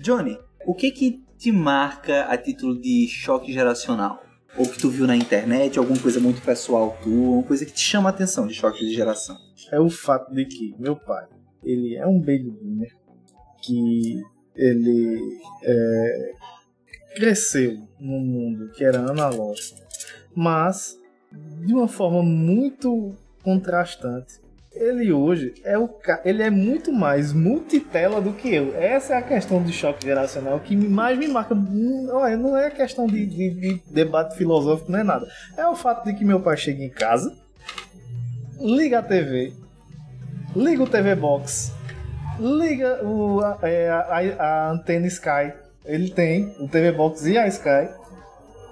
Johnny, o que que te marca a título de choque geracional? Ou que tu viu na internet, alguma coisa muito pessoal tua, uma coisa que te chama a atenção de choque de geração? é o fato de que meu pai, ele é um baby boomer que ele é, cresceu num mundo que era analógico, mas de uma forma muito contrastante. Ele hoje é o ele é muito mais multitela do que eu. Essa é a questão do choque geracional que mais me marca. Hum, não é questão de, de- de debate filosófico, não é nada. É o fato de que meu pai chega em casa, liga a TV, liga o TV Box, liga o, a, é, a- a antena Sky. Ele tem o TV Box e a Sky.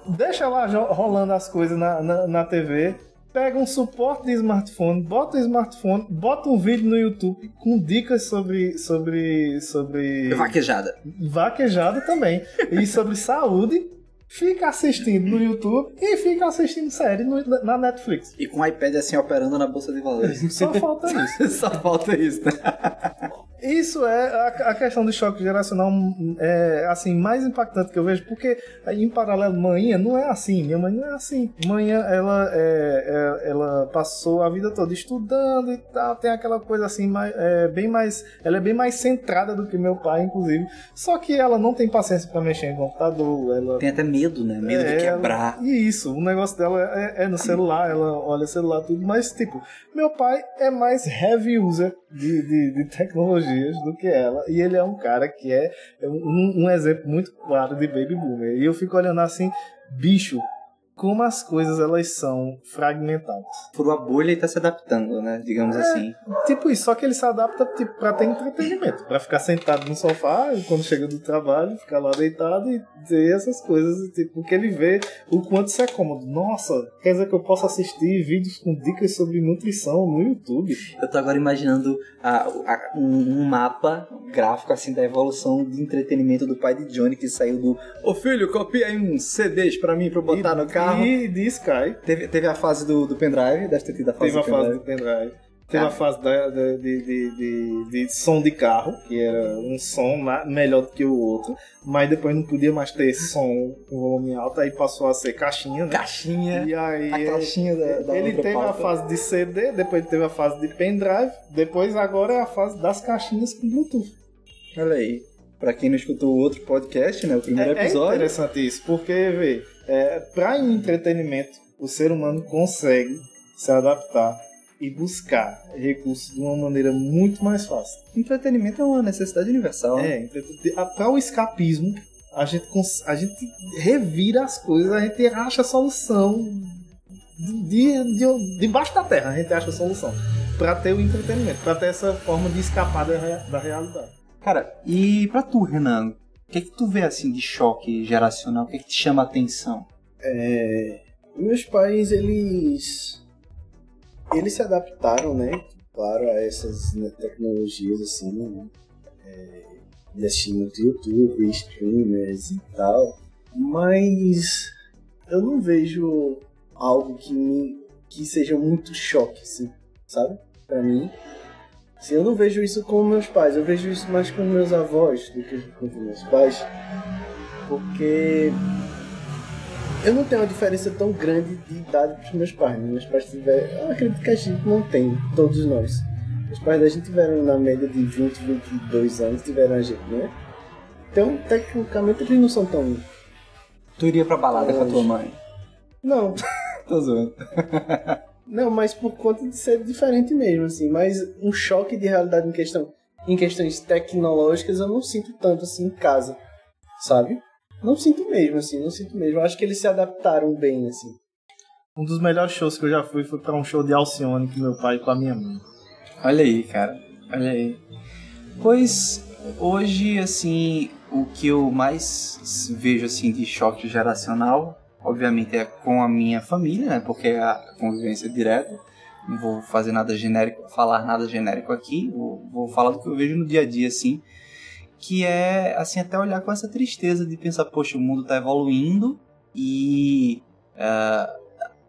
Deixa lá rolando as coisas na, na, na TV. Pega um suporte de smartphone, bota o smartphone, bota um vídeo no YouTube com dicas sobre. sobre. sobre. Vaquejada. vaquejada também. E sobre saúde. Fica assistindo no YouTube e fica assistindo série no- na Netflix. E com o iPad assim operando na bolsa de valores. Só falta isso. Só falta isso, né? Isso é a, a questão do choque geracional é, assim, mais impactante que eu vejo, porque em paralelo, manhã não é assim, minha mãe não é assim. Manhã ela, é, é- ela passou a vida toda estudando e tal, tem aquela coisa assim, mais, é, bem mais. Ela é bem mais centrada do que meu pai, inclusive. Só que ela não tem paciência para mexer em computador, ela Tem até medo, né? Medo de é, quebrar. E isso, o negócio dela é, é no celular, ela olha celular tudo, mas tipo, meu pai é mais heavy user de, de, de tecnologias do que ela, e ele é um cara que é um, um exemplo muito claro de baby boomer. E eu fico olhando assim, bicho, como as coisas elas são fragmentadas. Furou a bolha e tá se adaptando, né? Digamos assim. Tipo isso, só que ele se adapta tipo, pra ter entretenimento, pra ficar sentado no sofá e quando chega do trabalho, ficar lá deitado e ter essas coisas, tipo, porque ele vê o quanto isso é cômodo. Nossa, quer dizer que eu posso assistir vídeos com dicas sobre nutrição no YouTube. Eu tô agora imaginando a- a- um, um mapa gráfico assim da evolução de entretenimento do pai de Johnny que saiu do Ô filho, copia aí uns CDs pra mim pra eu botar e, no carro. E de Sky. Teve, teve a fase do, do pendrive, deve ter tido a fase Teve a do fase pendrive. do pendrive. Teve Ah. a fase da- da- de, de, de, de som de carro, que era um som melhor do que o outro, mas depois não podia mais ter som com volume alto, aí passou a ser caixinha, né? Caixinha. E aí A caixinha da, da ele teve a pauta. fase de CD, depois teve a fase de pendrive, depois agora é a fase das caixinhas com Bluetooth. Olha aí. Pra quem não escutou o outro podcast, né? O primeiro É, é episódio. interessante isso, porque, vê, é, para entretenimento, o ser humano consegue se adaptar e buscar recursos de uma maneira muito mais fácil. Entretenimento é uma necessidade universal. né? É, entrete- para o escapismo, a gente, a gente revira as coisas, a gente acha a solução de, de, de- debaixo da terra, a gente acha a solução para ter o entretenimento, para ter essa forma de escapar da, da realidade. Cara, e pra tu, Renan, o que é que tu vê assim de choque geracional? O que é que te chama a atenção? Meus pais, eles. Eles se adaptaram, né? Claro, a essas né, tecnologias, assim, né? É, de YouTube, streamers e tal. Mas. Eu não vejo algo que me. que seja muito choque, assim, sabe? Pra mim. Assim, eu não vejo isso com meus pais, eu vejo isso mais com meus avós do que com os meus pais. Porque eu não tenho uma diferença tão grande de idade para os meus pais. né? Meus pais tiveram. Eu acredito que a gente não tem, todos nós. Os pais da gente tiveram na média de 20, 22 anos, tiveram a gente, né? Então, tecnicamente, eles não são tão. Tu iria pra balada com a tua mãe? Não, Tô zoando. não, mas por conta de ser diferente mesmo, assim. Mas um choque de realidade em questão. Em questões tecnológicas, eu não sinto tanto assim em casa, sabe? Não sinto mesmo, assim, não sinto mesmo. Eu acho que eles se adaptaram bem, assim. Um dos melhores shows que eu já fui foi para um show de Alcione com meu pai e com a minha mãe. Olha aí, cara. Olha aí. Pois hoje, assim, o que eu mais vejo assim de choque geracional, obviamente é com a minha família, né? Porque é a convivência direta. Não vou fazer nada genérico, falar nada genérico aqui. Vou, vou falar do que eu vejo no dia a dia, assim. Que é, assim, até olhar com essa tristeza de pensar, poxa, o mundo tá evoluindo e ah,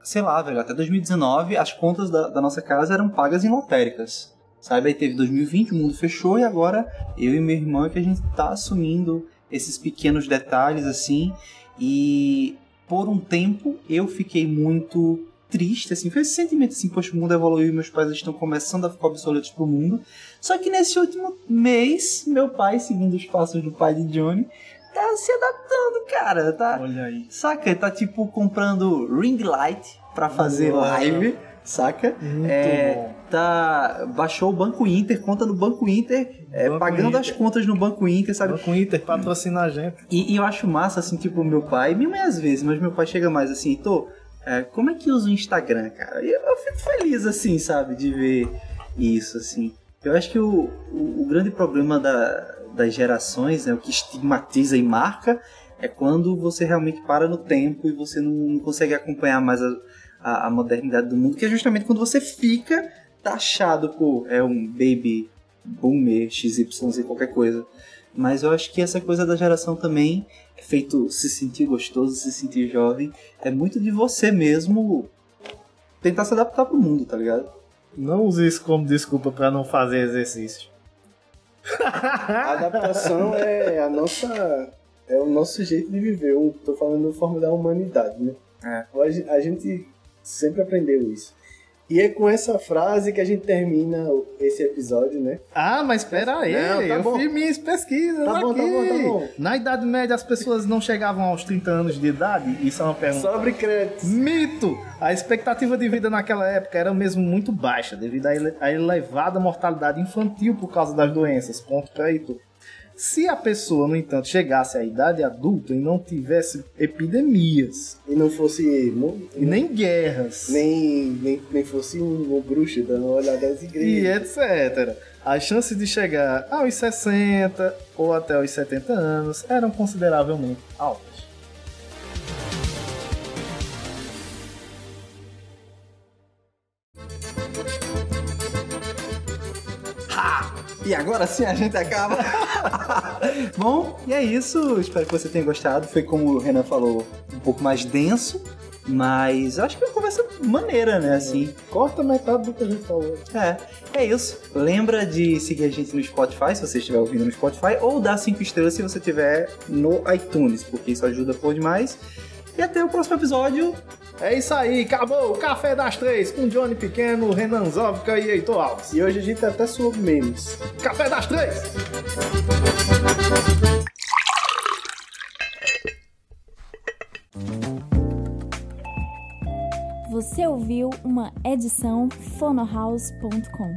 sei lá, velho, até 2019 as contas da, da nossa casa eram pagas em lotéricas. Sabe? Aí teve 2020, o mundo fechou e agora eu e meu irmão é que a gente tá assumindo esses pequenos detalhes assim. E por um tempo eu fiquei muito triste, assim, foi esse sentimento assim, poxa, o mundo evoluiu e meus pais estão começando a ficar obsoletos pro mundo. Só que nesse último mês, meu pai, seguindo os passos do pai de Johnny, tá se adaptando, cara. Tá, Olha aí. Saca? Ele tá tipo comprando ring light pra fazer Uau. live, saca? Muito É, bom. Tá baixou o Banco Inter, conta no Banco Inter, é, Banco pagando Inter. as contas no Banco Inter, sabe? Com o Inter patrocina a gente. E, e eu acho massa, assim, tipo, meu pai, minha mãe às vezes, mas meu pai chega mais assim, tô, é, como é que usa o Instagram, cara? E eu, eu fico feliz, assim, sabe, de ver isso, assim. Eu acho que o, o, o grande problema da, das gerações, né, o que estigmatiza e marca, é quando você realmente para no tempo e você não, não consegue acompanhar mais a, a, a modernidade do mundo, que é justamente quando você fica taxado por é um baby boomer, XYZ, qualquer coisa. Mas eu acho que essa coisa da geração também é feito se sentir gostoso, se sentir jovem, é muito de você mesmo tentar se adaptar pro mundo, tá ligado? Não use isso como desculpa pra não fazer exercício. A adaptação é a nossa. É o nosso jeito de viver. Eu tô falando de forma da humanidade, né? É. A gente sempre aprendeu isso. E é com essa frase que a gente termina esse episódio, né? Ah, mas espera aí, Não, tá eu bom. fiz minhas pesquisas Tá bom, aqui. tá bom, tá bom. Na Idade Média as pessoas não chegavam aos 30 anos de idade? Isso é uma pergunta. Sobre créditos. Mito! A expectativa de vida naquela época era mesmo muito baixa, devido à ele- à elevada mortalidade infantil por causa das doenças. Ponto pra Heitor. Se a pessoa, no entanto, chegasse à idade adulta e não tivesse epidemias E não fosse. e nem guerras nem, nem, nem fosse um, um bruxo dando uma olhada às e igrejas. etc., as chances de chegar aos 60 ou até aos 70 anos eram consideravelmente altas. E agora sim a gente acaba. Bom, e é isso. Espero que você tenha gostado. Foi como o Renan falou, um pouco mais denso, mas acho que é uma conversa maneira, né? Assim. Corta metade do que a gente falou. É, é isso. Lembra de seguir a gente no Spotify, se você estiver ouvindo no Spotify, ou dar cinco estrelas se você estiver no iTunes, porque isso ajuda por demais. E até o próximo episódio. É isso aí, acabou o Café das Três com Johnny Pequeno, Renan Zóvica e Heitor Alves. E hoje a gente até soube menos. Café das Três! Você Você ouviu uma edição fonohouse.com.